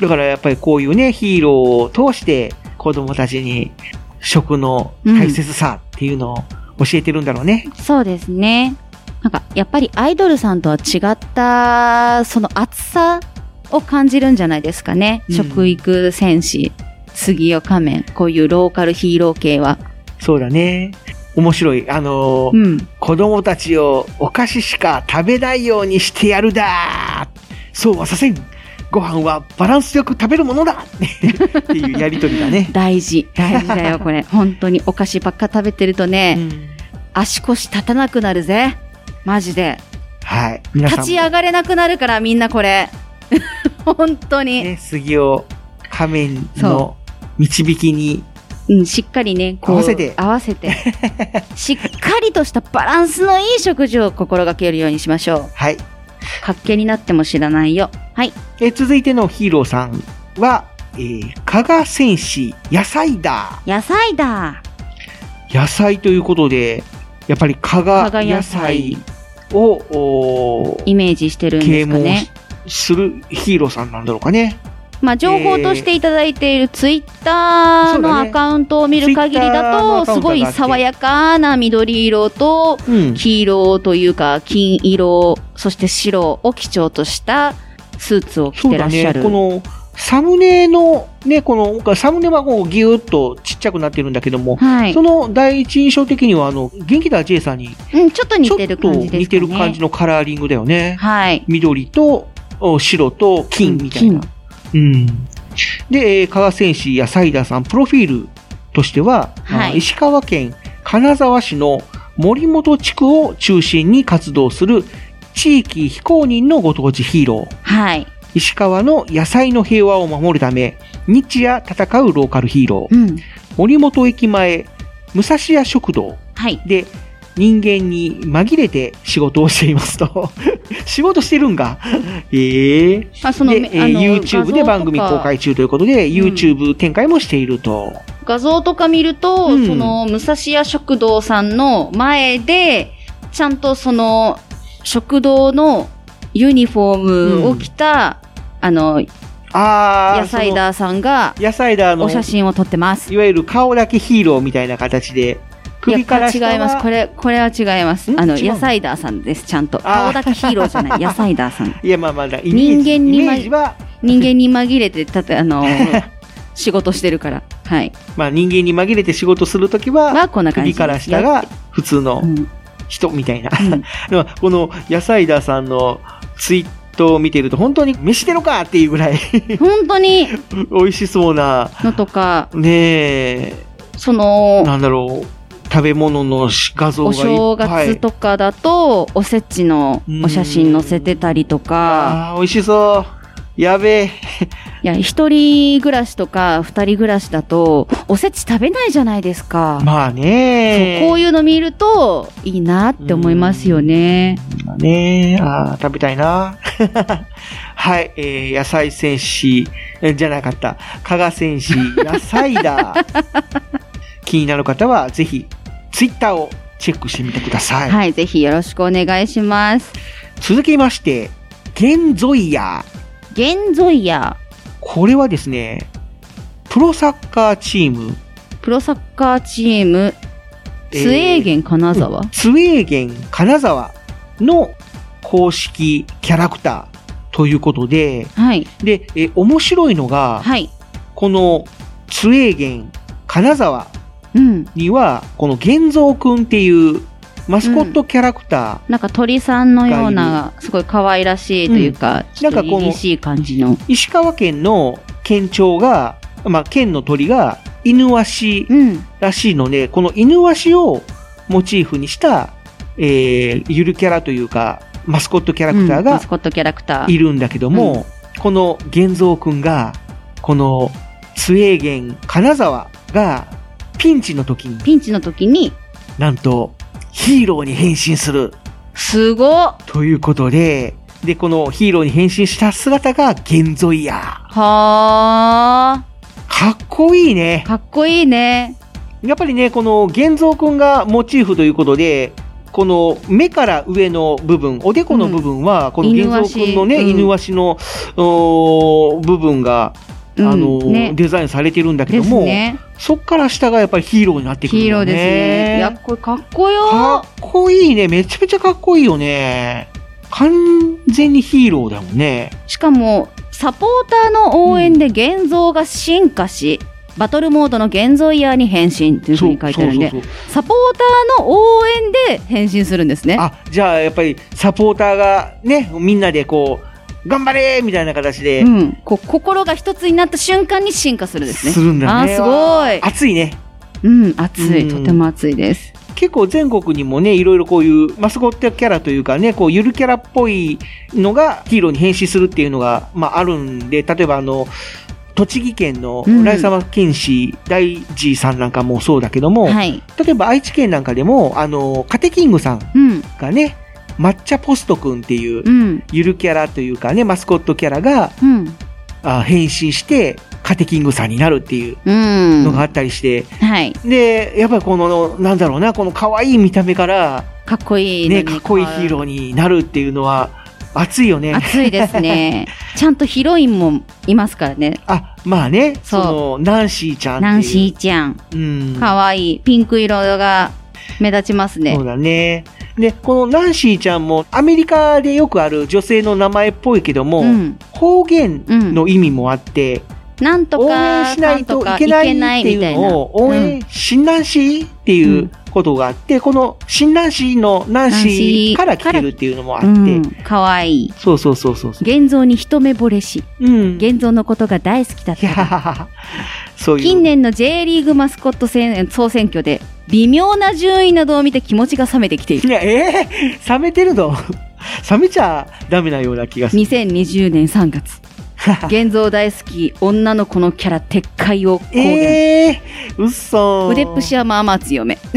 だからやっぱりこういうね、ヒーローを通して子供たちに食の大切さっていうのを教えてるんだろうね。そうですね。なんか、やっぱりアイドルさんとは違った、その熱さを感じるんじゃないですかね。うん食育戦士、杉尾仮面、こういうローカルヒーロー系は。そうだね。面白い。あのーうん子供たちをお菓子しか食べないようにしてやるだそうはさせんご飯はバランスよく食べるものだっていうやりとりがね。大事。大事だよ、これ。本当にお菓子ばっか食べてるとね、足腰立たなくなるぜ。マジで。はい。立ち上がれなくなるから、みんなこれ。本当に。ね、杉尾仮面のそ導きに、うん、しっかりね、こう合わせて合わせて。しっかりとしたバランスのいい食事を心がけるようにしましょう。はい。かっけになっても知らないよ。はい。えー続いてのヒーローさんは、えー、加賀戦士野菜だ。野菜だ。野菜ということで、やっぱり加賀野菜菜を、イメージしてるんですかね。するヒーローさんなんだろうかね。まあ、情報としていただいているツイッターのアカウントを見る限りだと、すごい爽やかな緑色とうん黄色というか、金色、そして白を基調としたスーツを着。てらっしゃる。この、サムネの、ね、この、サムネはこうギューッとちっちゃくなってるんだけども、はいその第一印象的には、あの、元気だ J さんにうん、ちょっと似てる感じね。似てる感じのカラーリングだよね。はい。緑とお白と金みたいな。うん。で、えー加賀戦士やサイダーさん、プロフィールとしては、はいあ石川県金沢市の森本地区を中心に活動する地域非公認のご当地ヒーロー。はい。石川の野菜の平和を守るため、日夜戦うローカルヒーロー。うん。森本駅前、武蔵屋食堂はい。で、人間に紛れて仕事をしていますと。仕事してるんか。ええまあ、その、で、えー YouTube で番組公開中ということで、YouTube 展開もしていると。画像とか見ると、うんその、武蔵屋食堂さんの前で、ちゃんとその、食堂のユニフォームを着た、あの、あー野菜ダーさんが、野菜ダーの、お写真を撮ってます。いわゆる顔だけヒーローみたいな形で、首から下は違います。これ、これは違います。あの、野菜ダーさんです、ちゃんと。顔だけヒーローじゃない、野菜ダーさん。いや、まあまあ、人間にイメージは、人間に紛れて、たと、あの、仕事してるから。はい。まあ人間に紛れて仕事するときは、はこんな感じ。首から下が普通の人みたいな。でもこの野菜ダーさんのツイートを見てると、本当に飯してるかっていうぐらい。本当に、美味しそうな、のとか、ねえ、その、なんだろう、食べ物の画像おがいっぱい。正月とかだと、おせちのお写真載せてたりとか、あー美味しそう。やべえ。いや、一人暮らしとか二人暮らしだと、おせち食べないじゃないですか。まあねそうこういうの見ると、いいなって思いますよね。まあねあー食べたいな。はい、えー、野菜戦士、えじゃなかった。加賀戦士、野菜だ。気になる方は、ぜひ、ツイッターをチェックしてみてください。はい、ぜひよろしくお願いします。続きまして、ゲンゾイヤゲンゾイヤこれはですね、プロサッカーチーム、プロサッカーチーム、えースウェーゲン金沢、スウェーゲン金沢の公式キャラクターということで、はい。で、え面白いのが、はい。このスウェーゲン金沢うん。には、この玄蔵くんっていうマスコットキャラクタなんか鳥さんのような、すごい可愛らしいというか、ちょっとなんかこのしい感じの。ー、石川県の県庁が、まあ、県の鳥が犬ワシらしいので、この犬ワシをモチーフにした、えー、ゆるキャラというか、マスコットキャラクターがうんマスコットキャラクター。いるんだけども、この玄蔵くんが、このスウェーゲン金沢がピンチの時に、ピンチの時に、なんとヒーローに変身する。すごっということで、で、このヒーローに変身した姿が玄蔵や。はかっこいいね。かっこいいね。やっぱりね、この玄蔵くんがモチーフということで、この目から上の部分、おでこの部分は、この玄蔵くんのね、犬犬足の、部分が、あうんの、ねデザインされてるんだけども、ねそっから下がやっぱりヒーローになってくるよね。ヒーローですね。いや、これかっこよかっこいいね。めちゃめちゃかっこいいよね。完全にヒーローだもんね。しかも、サポーターの応援で現像が進化し、バトルモードの現像イヤーに変身というふうに書いてあるんでサポーターの応援で変身するんですね。あ、じゃあやっぱりサポーターがね、みんなでこう、頑張れみたいな形で、うん。こう、心が一つになった瞬間に進化するんですね。するんだね。あーすごい。熱いね。うん、熱い。うんとても熱いです。結構全国にもね、いろいろこういうマスコットキャラというかね、こうゆるキャラっぽいのがヒーローに変身するっていうのが、まああるんで、例えばあの、栃木県のうんライサマ剣士大治さんなんかもそうだけども、はい。例えば愛知県なんかでも、あの、カテキングさんうん。抹茶ポストくんっていうう、ん。ゆるキャラというかね、マスコットキャラがうん。あ変身して、カテキングさんになるっていううん。のがあったりして、はい。で、やっぱりこの、なんだろうな、この可愛い見た目から、かっこいいね、かっこいいヒーローになるっていうのは、熱いよね。熱いですね。ちゃんとヒロインもいますからね。あ、まあね、そうその、ナンシーちゃん。ナンシーちゃん。うん。かわいい。ピンク色が目立ちますねそう。だね。で、このナンシーちゃんも、アメリカでよくある女性の名前っぽいけども、うん。方言の意味もあって、なんと応か、援しないといけなないっていうみたいな。のを、応援、新ナンシーっていうことがあって、ここの新ナンシーのナンシーから来てるっていうのもあって、うん。かわいい。そうそうそうそう。現像に一目惚れし、うん。現像のことが大好きだった。そういう。近年の J リーグマスコット選総選挙で、微妙な順位などを見て気持ちが冷めてきている。いや、えー、冷めてるの？冷めちゃダメなような気がする。2020年3月。現像大好き女の子のキャラ撤回を公言。えー、うっそー腕っぷしはまあまあ強め。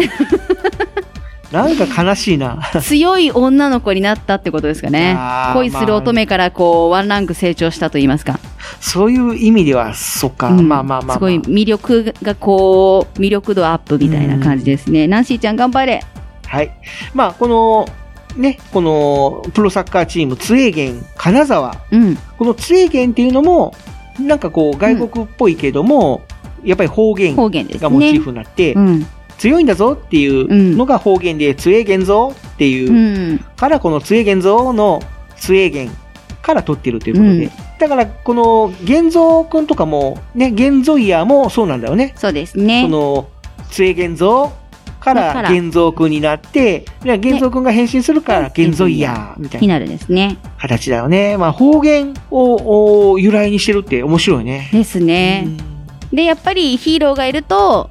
なんか悲しいな。強い女の子になったってことですかね。恋する乙女からこう、ワンランク成長したと言いますか。そういう意味では、そっか、うんまあまあまあ、まあ。すごい魅力がこう、魅力度アップみたいな感じですね。ナンシーちゃん頑張れ。はい。まあ、この、ね、この、プロサッカーチーム、ツエーゲン、金沢。うん。このツエーゲンっていうのも、なんかこう、外国っぽいけども、やっぱり方言がモチーフになって、うん。強いんだぞっていうのが方言で、ツエーゲンぞっていう、うん。からこのツエーゲンぞのツエーゲンから取ってるということで。うんだから、この、ゲンゾーくんとかも、ね、ゲンゾイヤーもそうなんだよね。そうですね。その、ツエーゲンゾーかららゲンゾーくんになって、でゲンゾーくんが変身するからゲンゾイヤーみたいなになるんですね。形だよね。まあ方言をお由来にしてるって面白いね。ですね。で、やっぱりヒーローがいると、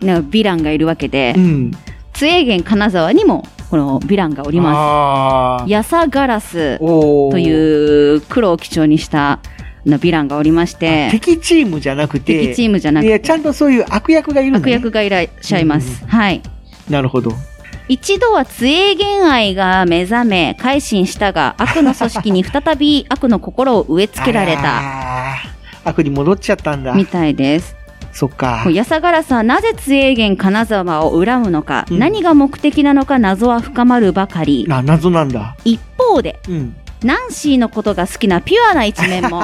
なヴィランがいるわけで、うん。ツエーゲン金沢にも、このヴィランがおりまあす。ヤサガラスという黒を基調にしたのヴィランがおりまして、敵チームじゃなくて、敵チームじゃなくていや、ちゃんとそういう悪役がいるんだ、悪ね。役がいらっしゃいます。はい。なるほど。一度はツエーゲン愛が目覚め、改心したが、悪の組織に再び悪の心を植え付けられた、悪に戻っちゃったんだ。みたいです。そっかこう。ヤサガラスはなぜツエーゲン金沢を恨むのか、うん何が目的なのか謎は深まるばかり。な、謎なんだ。一方で、うん。ナンシーのことが好きなピュアな一面も、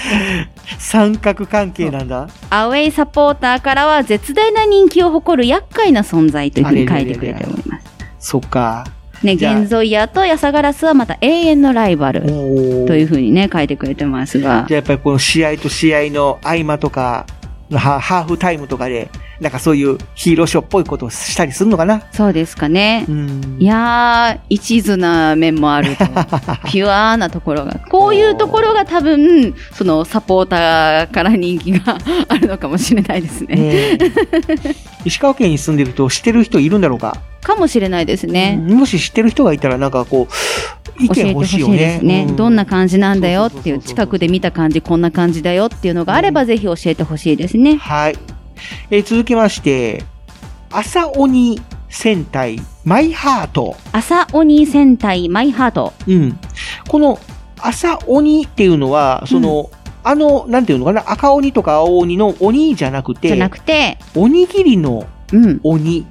三角関係なんだ。アウェイサポーターからは絶大な人気を誇る厄介な存在というふうに書いてくれております。そっか。ね、じゃあゲンゾイヤーとヤサガラスはまた永遠のライバルというふうにね、書いてくれてますがじゃあ。やっぱりこの試合と試合の合間とか、ハハーフタイムとかで、なんかそういうヒーローショーっぽいことをしたりするのかな？そうですかね。うん。いやー、一途な面もあると。ピュアなところが。こういうところが多分、そのサポーターから人気があるのかもしれないですね。石川県に住んでると知ってる人いるんだろうか、かもしれないですね。もし知ってる人がいたらなんかこう、意見欲しいよね。ですね。うんどんな感じなんだよっていう、近くで見た感じ、こんな感じだよっていうのがあれば、ぜひ教えてほしいですね。はい。えー続きまして、朝鬼戦隊マイハート。朝鬼戦隊マイハート。うん。この朝鬼っていうのは、その、あの、なんていうのかな、赤鬼とか青鬼の鬼じゃなくて、じゃなくて、おにぎりのうん。鬼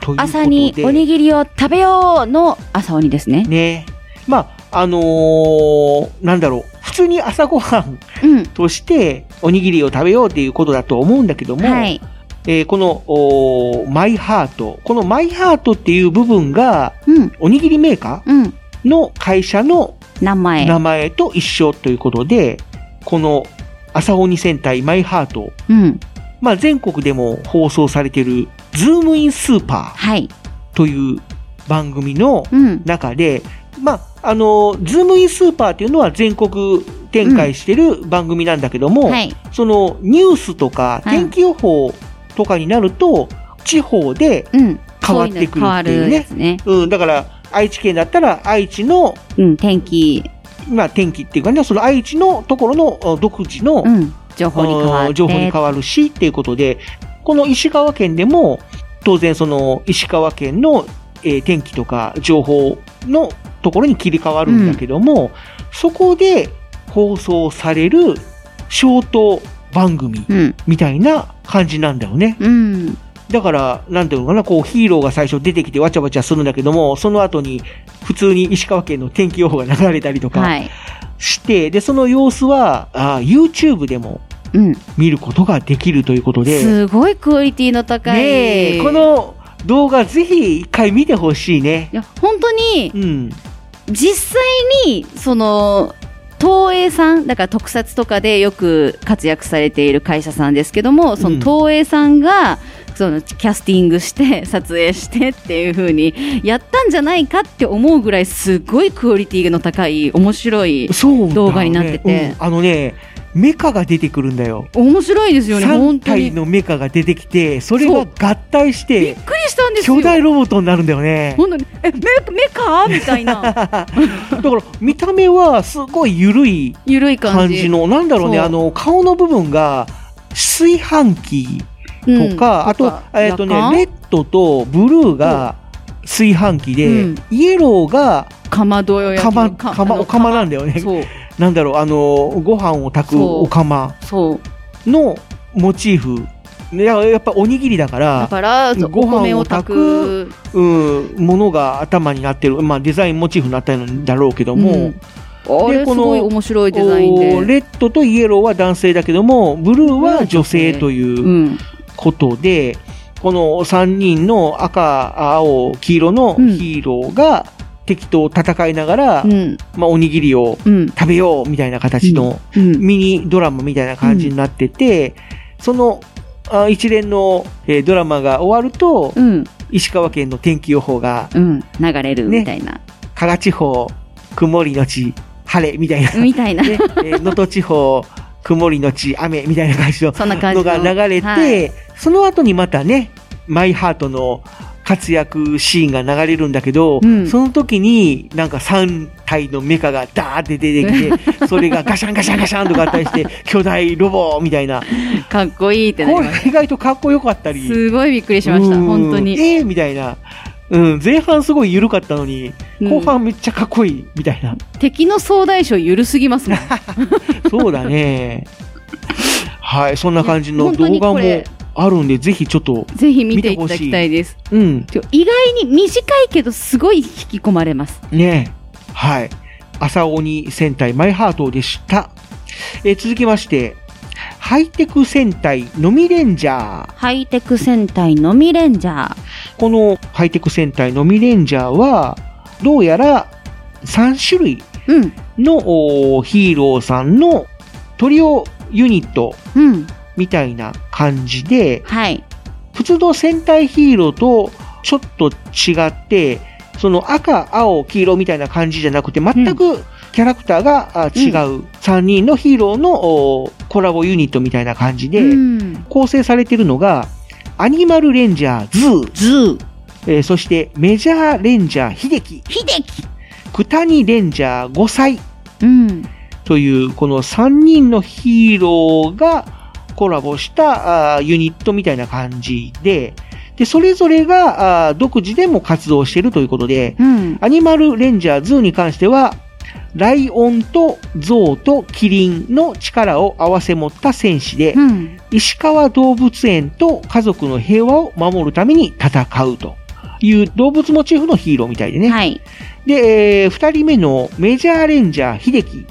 ということで。朝におにぎりを食べようの朝鬼ですね。ね。まあ、あのーなんだろう。普通に朝ごはんうん。としておにぎりを食べようっていうことだと思うんだけども、はい。えーこのマイハート、このマイハートっていう部分が、うん。おにぎりメーカうん。ーの会社の名前。名前と一緒ということで、この朝鬼戦隊マイハート、うん。まあ、全国でも放送されているズームインスーパはい。ーという番組のうん。まあ、あの、ズームインスーパーっていうのは全国展開してる番組なんだけども、はい。そのニュースとかはい。天気予報とかになると、地方で変わってくるっていうね。ね。うん、だから、愛知県だったら愛知の、うん、天気。まあ、天気っていうかね、その愛知のところのあ独自の、うん、情報に変わって。あー情報に変わるしっていうことで、この石川県でも、当然その石川県の、えー天気とか情報のところに切り替わるんだけども、そこで放送されるショート番組みたいな感じなんだよね。うん。だから、なんていうのかな、こうヒーローが最初出てきてわちゃわちゃするんだけども、その後に普通に石川県の天気予報が流れたりとかはい。して、で、その様子は、あー YouTube でもうん。見ることができるということで、すごいクオリティの高い。ねえこの動画ぜひ一回見てほしいね。いや、本当に、うん。実際に、その、東映さん、だから特撮とかでよく活躍されている会社さんですけども、その東映さんが、そのキャスティングして、撮影してっていう風にやったんじゃないかって思うぐらいすごいクオリティの高い、面白い動画になってて、うんあのね、メカが出てくるんだよ。面白いですよね、3本当に。体のメカが出てきて、それが合体して、びっくりしたんですよ。巨大ロボットになるんだよね。本当に、え、メメカ？みたいな。だから、見た目はすごい緩い緩い感じ。の、なんだろうね、そう。あの、顔の部分が炊飯器とか、うん。あとえっ、とねレッドとブルーが炊飯器で、うん。イエローがかまどよかま、のかかま、お釜なんだよね。なんだろう、あの、ご飯を炊くお釜のモチーフ。ねややっぱおにぎりだから、だから、ご飯を炊炊く。く、うん、ものが頭になってる、まあデザインモチーフになってるんだろうけども、うん。ですこの面白いデザインで。おレッドとイエローは男性だけども、ブルーは女性ということで、この3人の赤、青、黄色のヒーローが敵と戦いながら、まあおにぎりを食べようみたいな形のミニドラマみたいな感じになってて、そのあ一連の、えードラマが終わると、石川県の天気予報が、流れるみたいな。加賀地方、曇りのち晴れみたいな。みたいな。ね。えー能登地方、曇りのち雨みたいな感じのな感じの。のが流れて、はい。その後にまたね、マイハートの活躍シーンが流れるんだけど、その時になんか3体のメカがダーって出てきて、それがガシャンガシャンガシャンと合体して、巨大ロボみたいな。かっこいいってなりこましれ意外とかっこよかったり。すごいびっくりしました、うん本当に。えーみたいな。うん、前半すごい緩かったのに、後半めっちゃかっこいいみたいな。敵の総大将ゆるすぎますもん。そうだね。はい、そんな感じの動画もあるんで、ぜひちょっと。ぜひ見ていただきたいです。うん。意外に短いけどすごい引き込まれます。ねはい。朝鬼戦隊マイハートでした。えー続きまして、ハイテク戦隊のみレンジャー。ハイテク戦隊のみレンジャー。このハイテク戦隊のみレンジャーは、どうやら3種類の、おーヒーローさんのトリオユニットみたいな感じで、普通の戦隊ヒーローとちょっと違って、その赤、青、黄色みたいな感じじゃなくて、全くキャラクターがあ違う。3人のヒーローのおコラボユニットみたいな感じで、構成されているのが、アニマルレンジャーズ。ー、ズー。えーそしてメジャーレンジャー秀樹、秀樹九谷レンジャー5歳、うん。という、この3人のヒーローがコラボしたユニットみたいな感じで、で、それぞれが独自でも活動しているということで、アニマルレンジャーズに関しては、ライオンとゾウとキリンの力を合わせ持った戦士で、石川動物園と家族の平和を守るために戦うという動物モチーフのヒーローみたいでね。で、えー二人目のメジャーレンジャー秀樹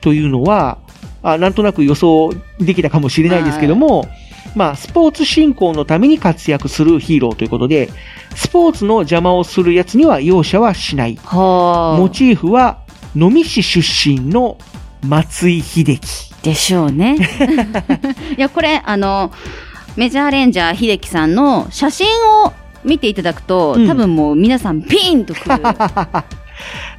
というのは、あなんとなく予想できたかもしれないですけども、まあ、スポーツ振興のために活躍するヒーローということで、スポーツの邪魔をする奴には容赦はしない。モチーフは、能美市出身の松井秀樹。でしょうね。いや、これ、あの、メジャーレンジャー秀樹さんの写真を見ていただくと、うん多分もう皆さんピーンとくる。なんか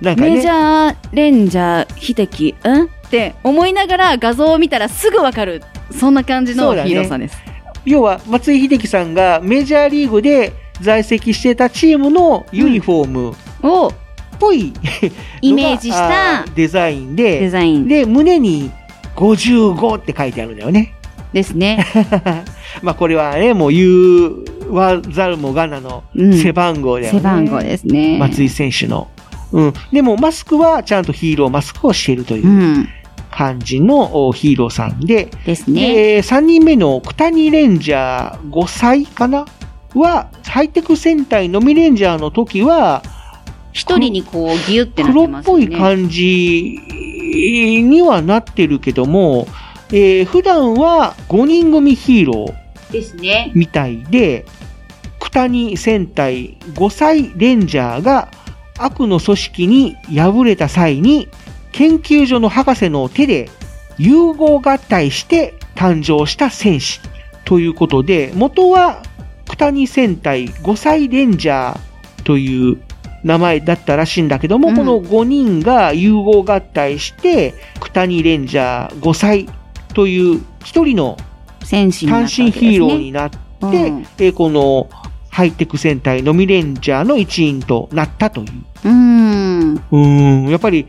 ね。メジャーレンジャー秀樹ん？って思いながら画像を見たらすぐわかるそんな感じのヒーローさんです、要は、松井秀喜さんがメジャーリーグで在籍してたチームのユニフォームを、ぽいイメージしたデザインで、デザインで、胸に55って書いてあるんだよね。ですね。まあこれはね、もう言わざるもがなのうん背番号だよね。背番号ですね松井選手の。うん。でもマスクはちゃんとヒーローマスクをしているという感じのおヒーローさんで。ですね。で、3人目の九谷レンジャー5歳かなは、ハイテク戦隊のみレンジャーの時は、一人にこうギュってなって黒っますよね。ぽい感じにはなってるけども、えー普段は5人組ヒーローですね。みたいで、九谷戦隊5歳レンジャーが悪の組織に敗れた際に、研究所の博士の手で融合合体して誕生した戦士ということで、元は九谷戦隊5歳レンジャーという名前だったらしいんだけども、この5人が融合合体して、九谷レンジャー5歳という一人の単身ヒーローになって、うんえーこのハイテク戦隊のミレンジャーの一員となったという。うーん。うーん、やっぱり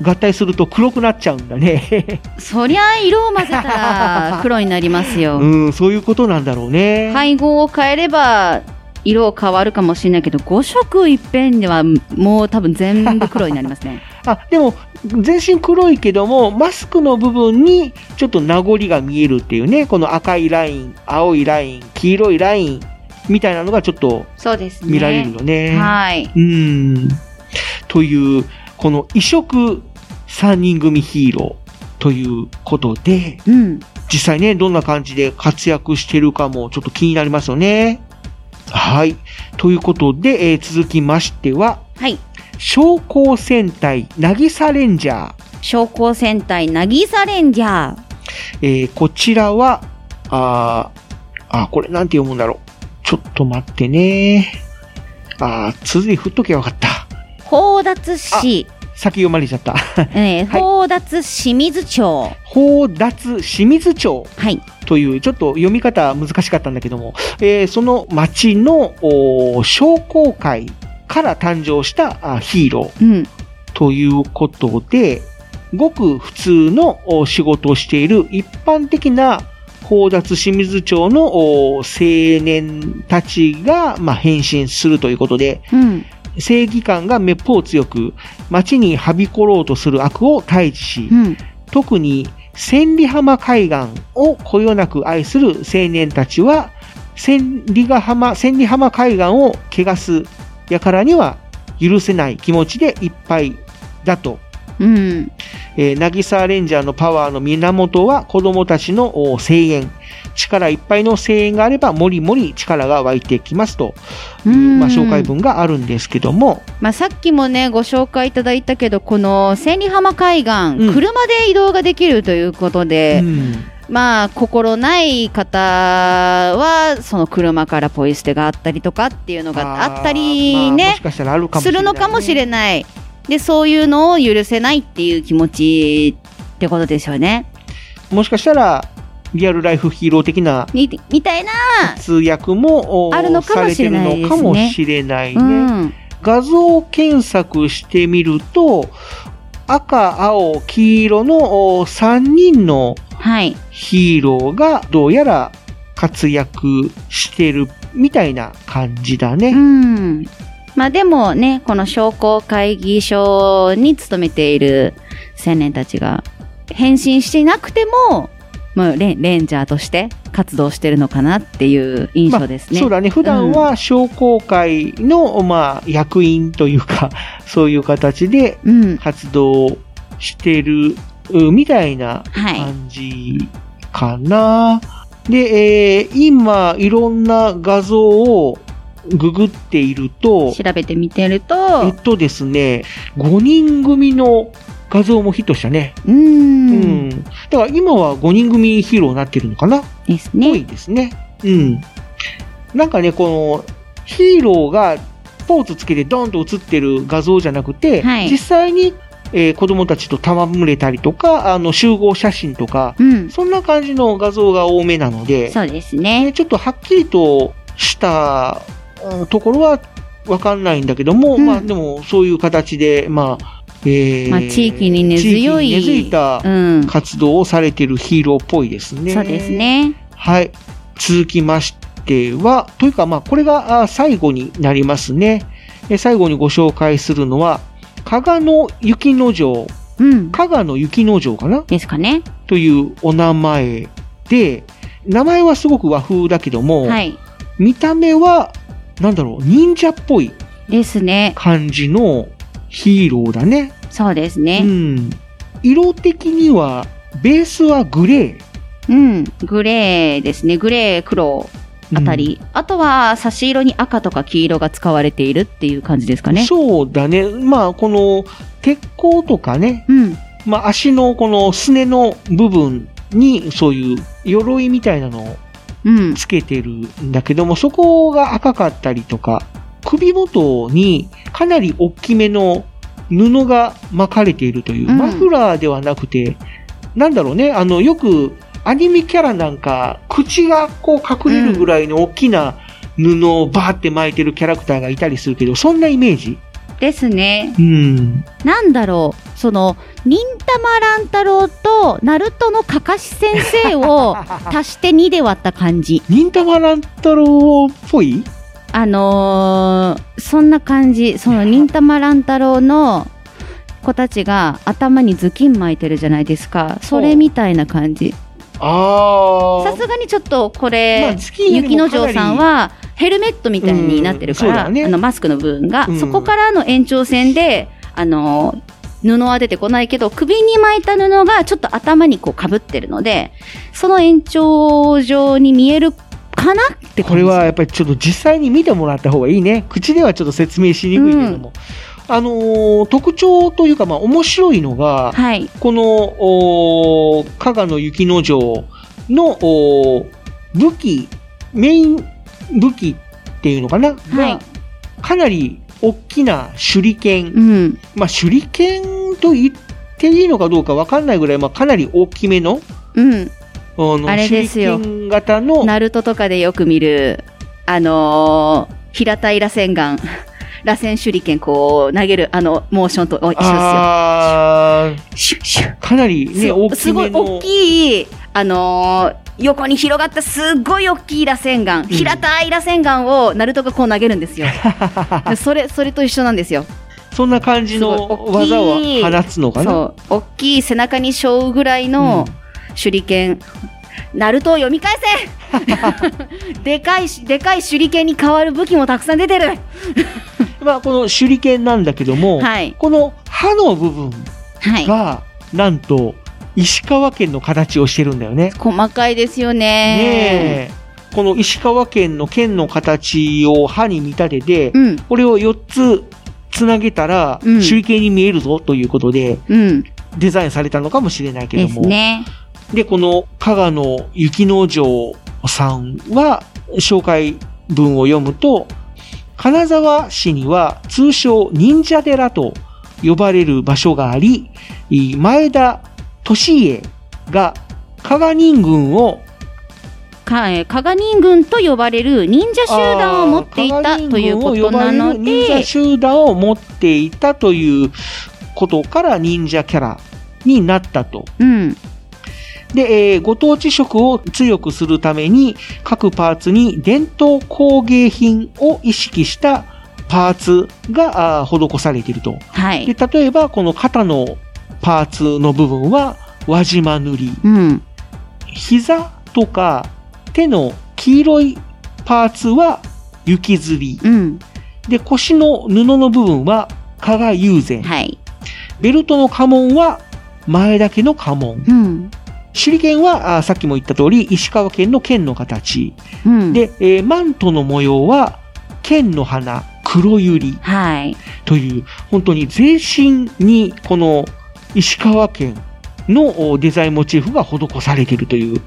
合体すると黒くなっちゃうんだね。そりゃ色を混ぜたら黒になりますよ。うん、そういうことなんだろうね。配合を変えれば色変わるかもしれないけど、5色いっぺんではもう多分全部黒になりますね。あ、でも、全身黒いけども、マスクの部分にちょっと名残が見えるっていうね、この赤いライン、青いライン、黄色いライン、みたいなのがちょっとそうですね。見られるよね。はい。うーん。という、この異色3人組ヒーローということで、実際ね、どんな感じで活躍してるかもちょっと気になりますよね。はい。ということで、えー続きましては、はい。昇降戦隊、なぎさレンジャー。昇降戦隊、なぎさレンジャー。えーこちらは、あーあ、これなんて読むんだろう。ちょっと待ってね。あー、続い振っときゃよかった。宝奪市、先読まれちゃった。えー宝奪清水町。宝奪清水町はい。という、ちょっと読み方難しかったんだけども、えーその町の商工会から誕生したあヒーロー、ということで、ごく普通のお仕事をしている一般的な宝奪清水町のお青年たちが、まあ、変身するということで、うん。正義感がめっぽう強く、町にはびころうとする悪を退治し、うん。特に千里浜海岸をこよなく愛する青年たちは、千里ヶ浜、千里浜海岸を汚す輩には許せない気持ちでいっぱいだと。うん。えー、渚レンジャーのパワーの源は子供たちのお声援。力いっぱいの声援があれば、もりもり力が湧いてきますとまあ、紹介文があるんですけども、まあ、さっきもね、ご紹介いただいたけど、この千里浜海岸、うん車で移動ができるということで、まあ、心ない方は、その車からポイ捨てがあったりとかっていうのがあったりまあね、もしかしたらあるかもしするのかもしれない。で、そういうのを許せないっていう気持ちってことですよね。もしかしたら、リアルライフヒーロー的なみみたいな、通訳もおあるのかもしれないねかもしれないね。うん画像検索してみると、赤、青、黄色の3人のはい。ヒーローがどうやら活躍してるみたいな感じだね。うん。まあでもね、この商工会議所に勤めている青年たちが返信していなくても、まあレンレンジャーとして活動してるのかなっていう印象ですね。そうだね。普段は商工会の、まあ、役員というか、そういう形で活動してる、うみたいな感じかな。で、えー今、いろんな画像をググっていると、調べてみてると、えっとですね、5人組の画像もヒットしたね。うん。うん。だから今は5人組ヒーローになってるのかな？ですね。ぽいですね。うん。なんかね、この、ヒーローが、っポーズつけてドーンと映ってる画像じゃなくて、はい実際に、えー子供たちと戯れたりとか、あの、集合写真とか、うん。そんな感じの画像が多めなので、そうですね。ちょっとはっきりとしたうんところはわかんないんだけども、うんまあでもそういう形で、まあ、えーまあ地域に根強い根付いたうん。活動をされてるヒーローっぽいですね。そうです。ね。はい。続きましては、というかまあこれがあ最後になりますね。え最後にご紹介するのは、加賀の雪之丞、うん。加賀の雪之丞かな？ですかね。というお名前で、名前はすごく和風だけども、はい。見た目は、なんだろう、忍者っぽいですね。感じのヒーローだね。そうですうね。ん。色的には、ベースはグレー。うん。グレーですね。グレー、黒あたり。あとは差し色に赤とか黄色が使われているっていう感じですかね。そうだね。まあ、この、鉄鋼とかね、うん。まあ、足のこのすねの部分に、そういう鎧みたいなのをうん。つけてるんだけども、そこが赤かったりとか、首元にかなり大きめの布が巻かれているという、うん。マフラーではなくて、なんだろうね、あの、よくアニメキャラなんか、口がこう隠れるぐらいの大きな布をバーって巻いてるキャラクターがいたりするけど、そんなイメージですね。うん。なんだろう。その、忍たま乱太郎と、ナルトのかかし先生を 足して2で割った感じ。忍たま乱太郎っぽい？あのー、そんな感じ。その、忍たま乱太郎の子たちが頭に頭巾巻いてるじゃないですか。それみたいな感じ。あさすがにちょっとこれ、まあ雪之丞さんはヘルメットみたいになってるから、ねあのマスクの部分が、うんそこからの延長線で、あの、布は出てこないけど、首に巻いた布がちょっと頭にこう被ってるので、その延長上に見えるかなってこれはやっぱりちょっと実際に見てもらった方がいいね。口ではちょっと説明しにくいけども。あのー特徴というか、まあ、面白いのが、はい。この、加賀の雪之丞の武器、メイン武器っていうのかな、がかなり大きな手裏剣。うん。まあ、手裏剣と言っていいのかどうかわかんないぐらい、まあ、かなり大きめの、うん。あのあれですよ型の、ナルトとかでよく見る、あのー平たい螺旋丸、螺旋手裏剣こう投げるあのモーションと一緒ですよ。かなりね、大きすごい。大きい、あのー横に広がったすっごい大きい螺旋丸、平たい螺旋丸をナルトがこう投げるんですよ。でそれ、それと一緒なんですよ。そんな感じの技を放つのかな？そう。大きい背中に背負うぐらいの手裏剣。ナルトを読み返せ でかいし、でかい手裏剣に変わる武器もたくさん出てる まあ、この手裏剣なんだけども、はいこの刃の部分が、なんと、石川県の形をしてるんだよね。細かいですよね。ねえ。この石川県の剣の形を刃に見立てて、これを4つつなげたら、うん手裏剣に見えるぞということで、うん。デザインされたのかもしれないけどですも。ね。で、この加賀の雪之丞さんは、紹介文を読むと、金沢市には通称忍者寺と呼ばれる場所があり、前田利家が加賀忍軍をか、えー加賀忍軍と呼ばれる忍者集団を持っていたということなの忍で者、集団を持っていたということから忍者キャラになったと。うん。で、えーご当地色を強くするために各パーツに伝統工芸品を意識したパーツが施されていると。はい。で、例えばこの肩のパーツの部分は輪島塗り。うん。膝とか手の黄色いパーツは雪吊り。うん。で、腰の布の部分は加賀友禅。はい。ベルトの家紋は前だけの家紋。うん。手裏剣は、あさっきも言った通り、石川県の剣の形。うん。で、えーマントの模様は、剣の花、黒百合。はい。という、本当に全身に、この、石川県のおデザインモチーフが施されているという、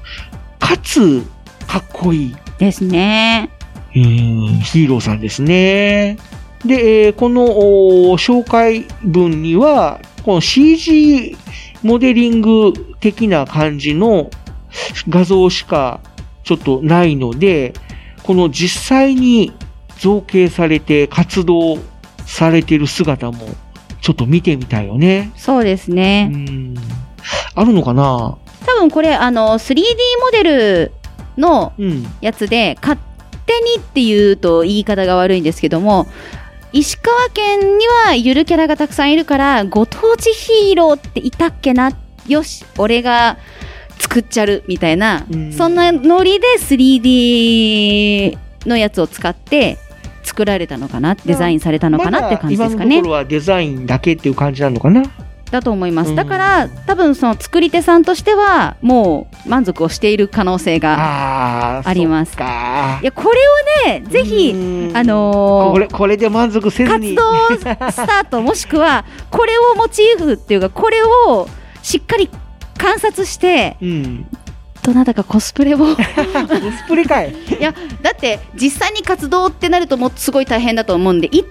かつ、かっこいい、ですね。ヒーローさんですね。で、えーこのお紹介文には、この CG モデリング的な感じの画像しかちょっとないので、この実際に造形されて活動されている姿もちょっと見てみたいよね。そうですね。あるのかな？多分これ、あの、3D モデルのやつで、勝手にっていうと言い方が悪いんですけども、石川県にはゆるキャラがたくさんいるから、ご当地ヒーローっていたっけな？よし、俺が作っちゃるみたいな、そんなノリで 3D のやつを使って作られたのかな、デザインされたのかな？って感じですかねまだ今のとこ。ろはデザインだけっていう感じなのかな？だと思います。だから、多分その作り手さんとしては、もう満足をしている可能性があります。いや、これをね、ぜひ、あのーこれ、これで満足せずに。活動スタート、もしくは、これをモチーフっていうか、これをしっかり観察して、どなたかコスプレを。コスプレかい いや、だって、実際に活動ってなるともうすごい大変だと思うんで、一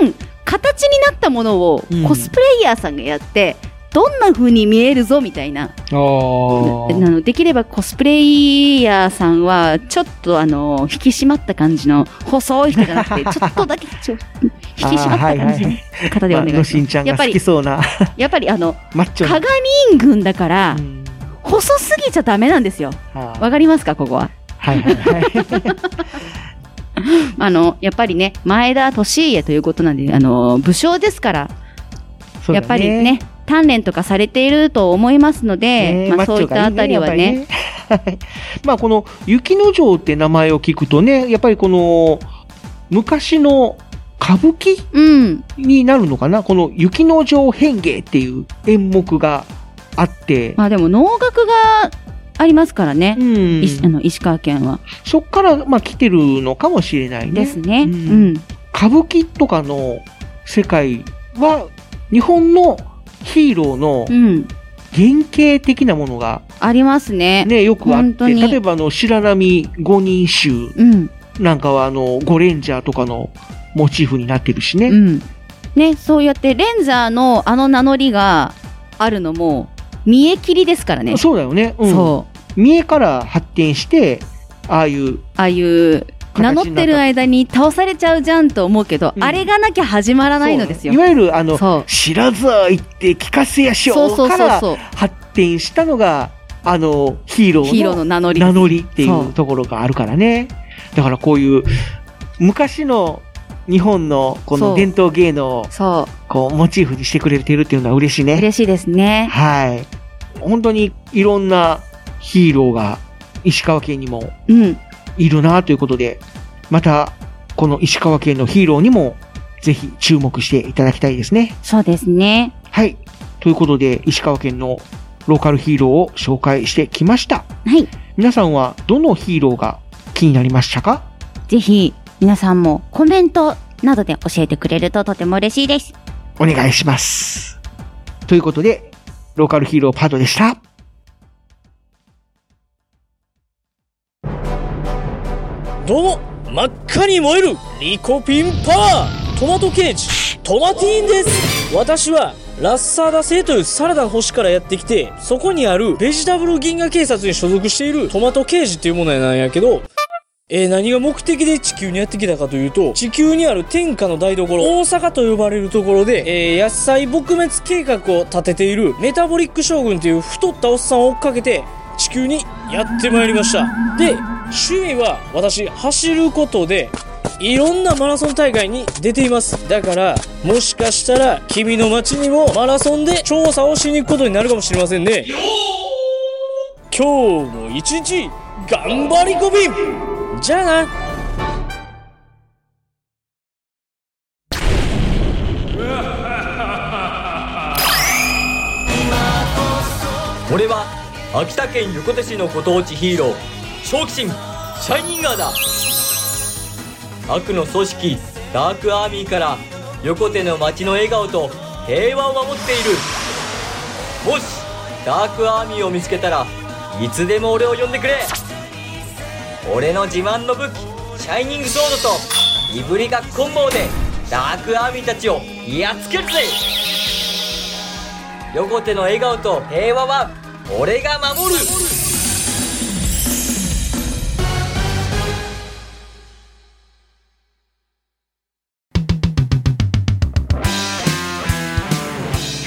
旦、形になったものをコスプレイヤーさんがやって、どんな風に見えるぞみたいな。なのできればコスプレイヤーさんはちょっとあの引き締まった感じの細い人じゃなくて ちょっとだけちょ引き締まった感じの方でお願いします。まあのしんちゃんが好きそうな。やっぱりあの 鏡軍だから、細すぎちゃダメなんですよ。わかりますかここは？はいはいはい。あのやっぱりね前田利家ということなんであの武将ですから、ねやっぱりね鍛錬とかされていると思いますので、ねまあ、そういったあたりはねね まあこの雪の城って名前を聞くとね、やっぱりこの昔の歌舞伎になるのかな、この雪の城変芸っていう演目があって、まあでも能楽がありますからね、石あの石川県は。そっからまあ来てるのかもしれないね。ですね。うん。歌舞伎とかの世界は日本のヒーローの原型的なものが、ありますね。ね、よくあって、例えばあの白波五人衆うん。なんかはあのゴレンジャーとかのモチーフになってるしね。うん。ね、そうやってレンザーのあの名乗りがあるのも、見え切りですからね。そうだよね。うんそ三重から発展して、ああいう、ああいう、名乗ってる間に倒されちゃうじゃんと思うけど、あれがなきゃ始まらないのですよ。いわゆるあの、知らずは言って聞かせやしょそうから発展したのが、あの、ヒーローの名乗り名乗りっていそううところがあるからね。だからこういう、昔の日本のこの伝統芸能をこうモチーフにしてくれてるっていうのは嬉しいね。嬉しいですね。はい。本当にいろんなヒーローが石川県にもうん。いるなということで、またこの石川県のヒーローにもぜひ注目していただきたいですね。そうですね。はい。ということで、石川県のローカルヒーローを紹介してきました。はい。皆さんはどのヒーローが気になりましたか？ぜひ、皆さんもコメントなどで教えてくれるととても嬉しいです。お願いします。ということで、ローカルヒーローパートでした。どうも真っ赤に燃えるリコピンパワートマトケージトマティーンです私はラッサーダ星というサラダの星からやってきてそこにあるベジタブル銀河警察に所属しているトマトケージっていうものなんやけどえー何が目的で地球にやってきたかというと、地球にある天下の台所、大阪と呼ばれるところで、えー野菜撲滅計画を立てているメタボリック将軍という太ったおっさんを追っかけて、地球にやってまいりました。で、趣味は私、走ることで、いろんなマラソン大会に出ています。だから、もしかしたら、君の街にもマラソンで調査をしに行くことになるかもしれませんね。今日も一日、頑張りこびじゃあな。俺は秋田県横手市のご当地ヒーロー正気神シャイニンガーだ。悪の組織ダークアーミーから横手の街の笑顔と平和を守っている。もしダークアーミーを見つけたらいつでも俺を呼んでくれ。俺の自慢の武器シャイニングソードといぶりがっこん棒でダークアーミーたちをやっつけるぜ。横手の笑顔と平和は俺が守る。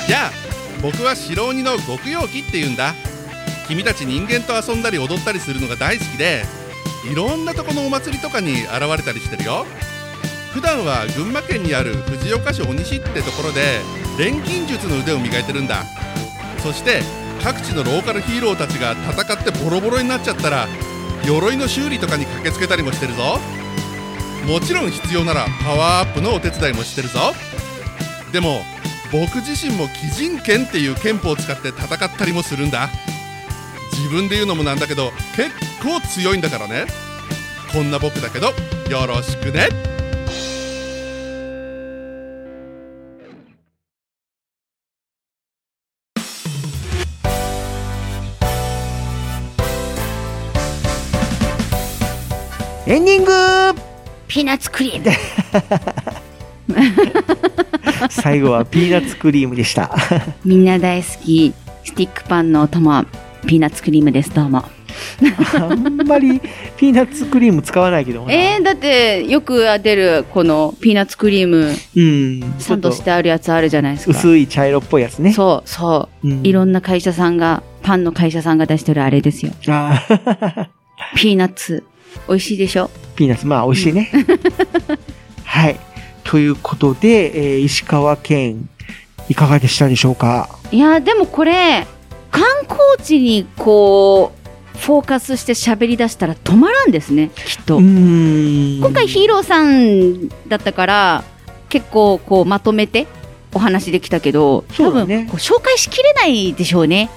じゃあ僕は白鬼の極陽気って言うんだ。君たち人間と遊んだり踊ったりするのが大好きでいろんなとこのお祭りとかに現れたりしてるよ。普段は群馬県にある藤岡市鬼市ってところで錬金術の腕を磨いてるんだ。そして各地のローカルヒーローたちが戦ってボロボロになっちゃったら鎧の修理とかに駆けつけたりもしてるぞ。もちろん必要ならパワーアップのお手伝いもしてるぞ。でも僕自身も鬼人剣っていう剣法を使って戦ったりもするんだ。自分で言うのもなんだけど結構強いんだからね。こんな僕だけどよろしくね。エンディング。ピーナッツクリーム。最後はピーナッツクリームでした。みんな大好き。スティックパンのお供ピーナッツクリームですどうも。あんまりピーナッツクリーム使わないけどな。えー、だってよく出るこのピーナッツクリーム。うん。サンドしてあるやつあるじゃないですか薄い茶色っぽいやつね。そうそう、うん。いろんな会社さんがパンの会社さんが出してるあれですよ。あーピーナッツ。美味しいでしょ？ピーナッツ、まあ美味しいね。はい。ということで、えー石川県、いかがでしたでしょうか？いやでもこれ観光地にこうフォーカスして喋り出したら止まらんですねきっと。今回ヒーローさんだったから結構こうまとめてお話できたけど、多分こう紹介しきれないでしょうね、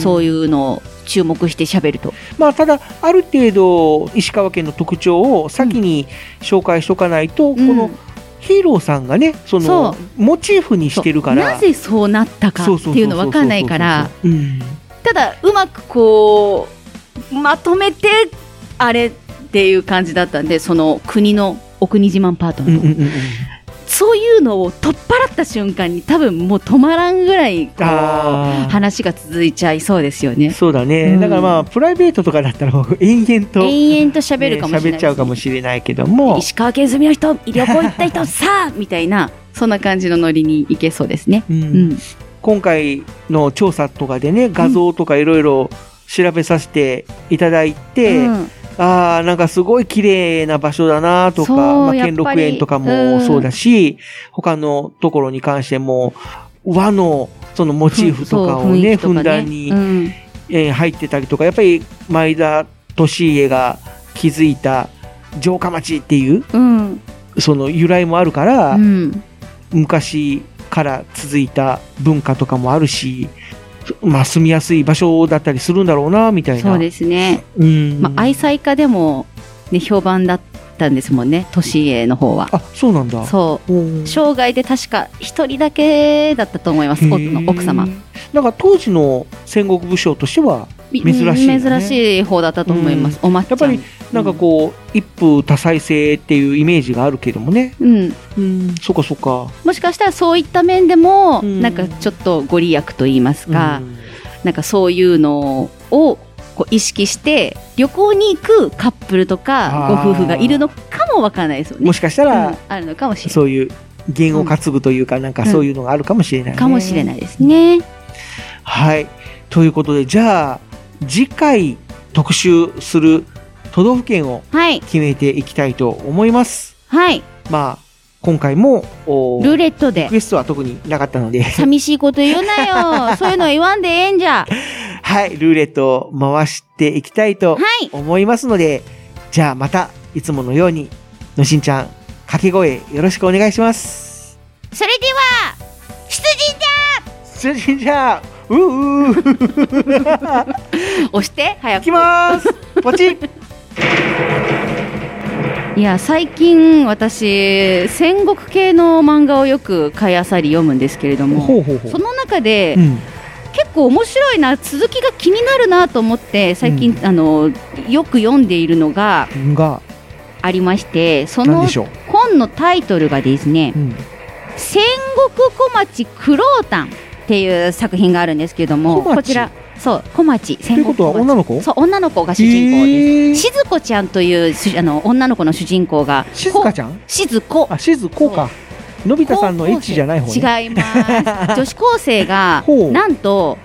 そういうのを注目して喋ると。まあ、ただ、ある程度、石川県の特徴を先に紹介しとかないと、このヒーローさんがね、そその、モチーフにしてるから。なぜそうなったかっていうの分かんないから。うん。ただうまくこうまとめてあれっていう感じだったんでその国のお国自慢パートナー、そういうのを取っ払った瞬間に多分もう止まらんぐらいこう話が続いちゃいそうですよね。そうだね、うんだからまあ、プライベートとかだったら、もう延々と。延々と喋るかもしれないね喋っちゃうかもしれないけども。石川県住みの人旅行行った人さあみたいな そんな感じのノリにいけそうですね。うん今回の調査とかでね、画像とかいろいろ調べさせていただいて、うんああ、なんかすごい綺麗な場所だなとか、まあ、兼六園とかもそうだし、他のところに関しても、和のそのモチーフとかをそう雰囲ね、ふんだんに、うん。えー入ってたりとか、やっぱり前田利家が築いた城下町っていう、うん。その由来もあるから、うん。昔から続いた文化とかもあるし、まあ住みやすい場所だったりするんだろうな、みたいな。そうですね。うん。まあ、愛妻家でも、ね、評判だったんですもんね、年家の方は。あ、そうなんだ。そう。生涯で確か一人だけだったと思います、夫の奥様。なんか当時の戦国武将としては珍しい、ね。珍しい方だったと思います。おまっちゃん。やっぱり、なんかこう、一夫多妻制っていうイメージがあるけどもね。うん。うん、そっかそっか。もしかしたらそういった面でも、なんかちょっとご利益と言いますか、なんかそういうのをこう意識して旅行に行くカップルとかご夫婦がいるのかもわからないですよね。もしかしたらうんあるのかもしれない。そういう弦を担ぐというか、なんかそういうのがあるかもしれない、ねかもしれないですね。はい。ということで、じゃあ、次回特集する都道府県を決めていきたいと思います。はい。まあ、今回も、おルーレットでリクエストは特になかったので、寂しいこと言うなよ。そういうの言わんでええんじゃ。はい、ルーレットを回していきたいと思いますので、じゃあまた、いつものように、のしんちゃん、掛け声よろしくお願いします。それでは、出陣出陣じゃううう 押して、早く。いきますポチッいや最近私戦国系の漫画をよく買いあさり読むんですけれどもその中で、うん。結構面白いな続きが気になるなと思って最近、あのよく読んでいるのがが、ありましてその本のタイトルがですね、戦国小町クロータンっていう作品があるんですけどもこちらそう小町ということは女の子？そう女の子が主人公です。しずこちゃんというしあの女の子の主人公が静香ちゃん？しずこあ、しずこか。のび太さんのエッチじゃない方ね。違います。女子高生がなんと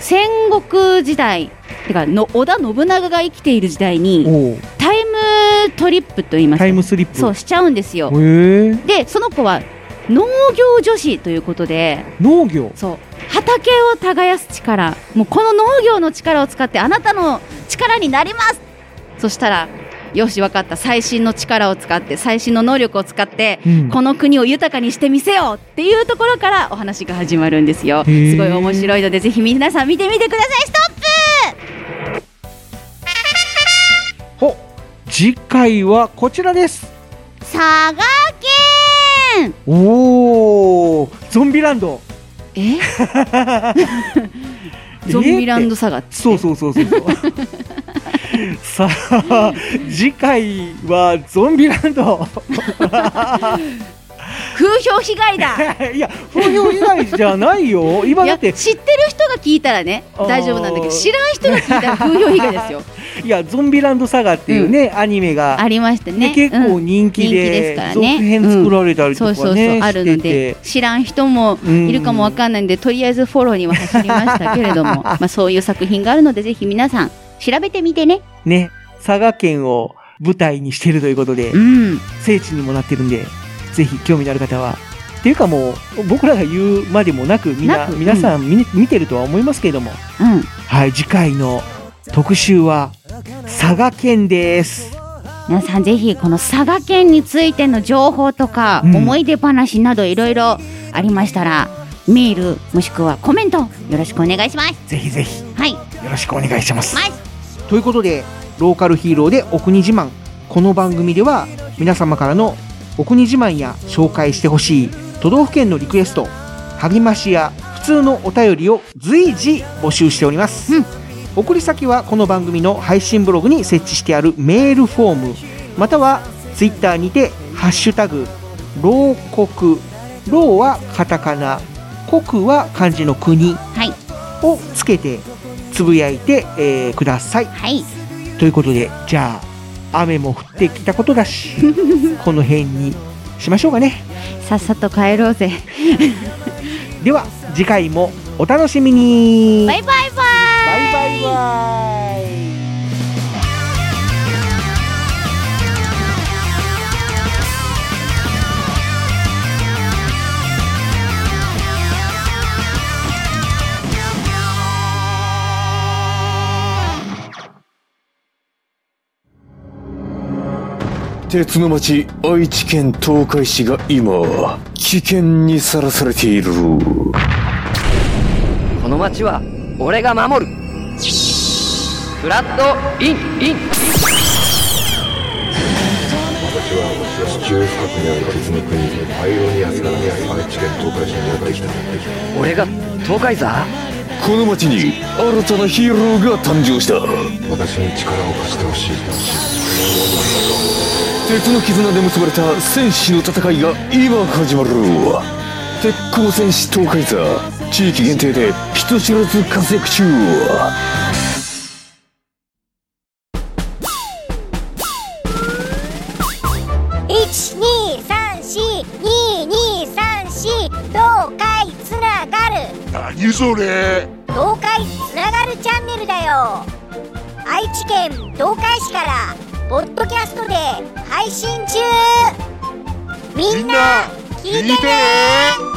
戦国時代てかの織田信長が生きている時代にタイムトリップと言います。かタイムスリップ。そうしちゃうんですよ。でその子は農業女子ということで農業？そう。畑を耕す力。もうこの農業の力を使ってあなたの力になります。そしたらよし分かった。最新の力を使って最新の能力を使って、うん。この国を豊かにしてみせよう。っていうところからお話が始まるんですよ。すごい面白いのでぜひ皆さん見てみてください。ストップ！ほ、次回はこちらです。佐賀県おー、ゾンビランド。え？ゾンビランドサガそうそうそうそう。さあ、次回はゾンビランド。風評被害だ。いや、風評被害じゃないよ。今だって。知ってる人が聞いたらね大丈夫なんだけど知らん人が聞いたら風評被害ですよ。いや、ゾンビランドサガっていうね、アニメが。ありましたね。で結構人気うん。人気でですからね。続編作られたりとかねそうそうそう。あるのでて知らん人もいるかもわかんないんでとりあえずフォローには走りましたけれども。まあそういう作品があるのでぜひ皆さん調べてみてね。ね、佐賀県を舞台にしてるということで、うん。聖地にもなってるんで、ぜひ興味のある方は。っていうかもう、僕らが言うまでもなく、みんな、皆さん見,、見てるとは思いますけれども、うん。はい、次回の特集は、佐賀県です。皆さんぜひこの佐賀県についての情報とか、うん。思い出話などいろいろありましたらメールもしくはコメントよろしくお願いします。ぜひぜひ、はい。よろしくお願いします。はい。ということで、ローカルヒーローでお国自慢。この番組では、皆様からのお国自慢や紹介してほしい都道府県のリクエスト、励ましや普通のお便りを随時募集しております。送り先はこの番組の配信ブログに設置してあるメールフォーム、またはツイッターにて、ハッシュタグ、牢国、牢はカタカナ、国は漢字の国をつけてつぶやいて、えーください。ということで、じゃあ、雨も降ってきたことだし、この辺にしましょうかね。さっさと帰ろうぜ では、次回もお楽しみに。バイバイバイバイバイバイ鉄の町愛知県東海市が今危険にさらされている。この町は俺が守る。フラットインイン。私は地中深くにある鉄の国パイロニアスから愛知県東海市にやってきた。俺が東海座？この町に新たなヒーローが誕生した。私に力を貸してほしい鉄の絆で結ばれた戦士の戦いが今始まる鉄鋼戦士東海座地域限定で人知らず活躍中一二三四二二三四東海つながる。何それ？東海つながるチャンネルだよ。愛知県東海市からポッドキャストで配信中。みんな聞いてね。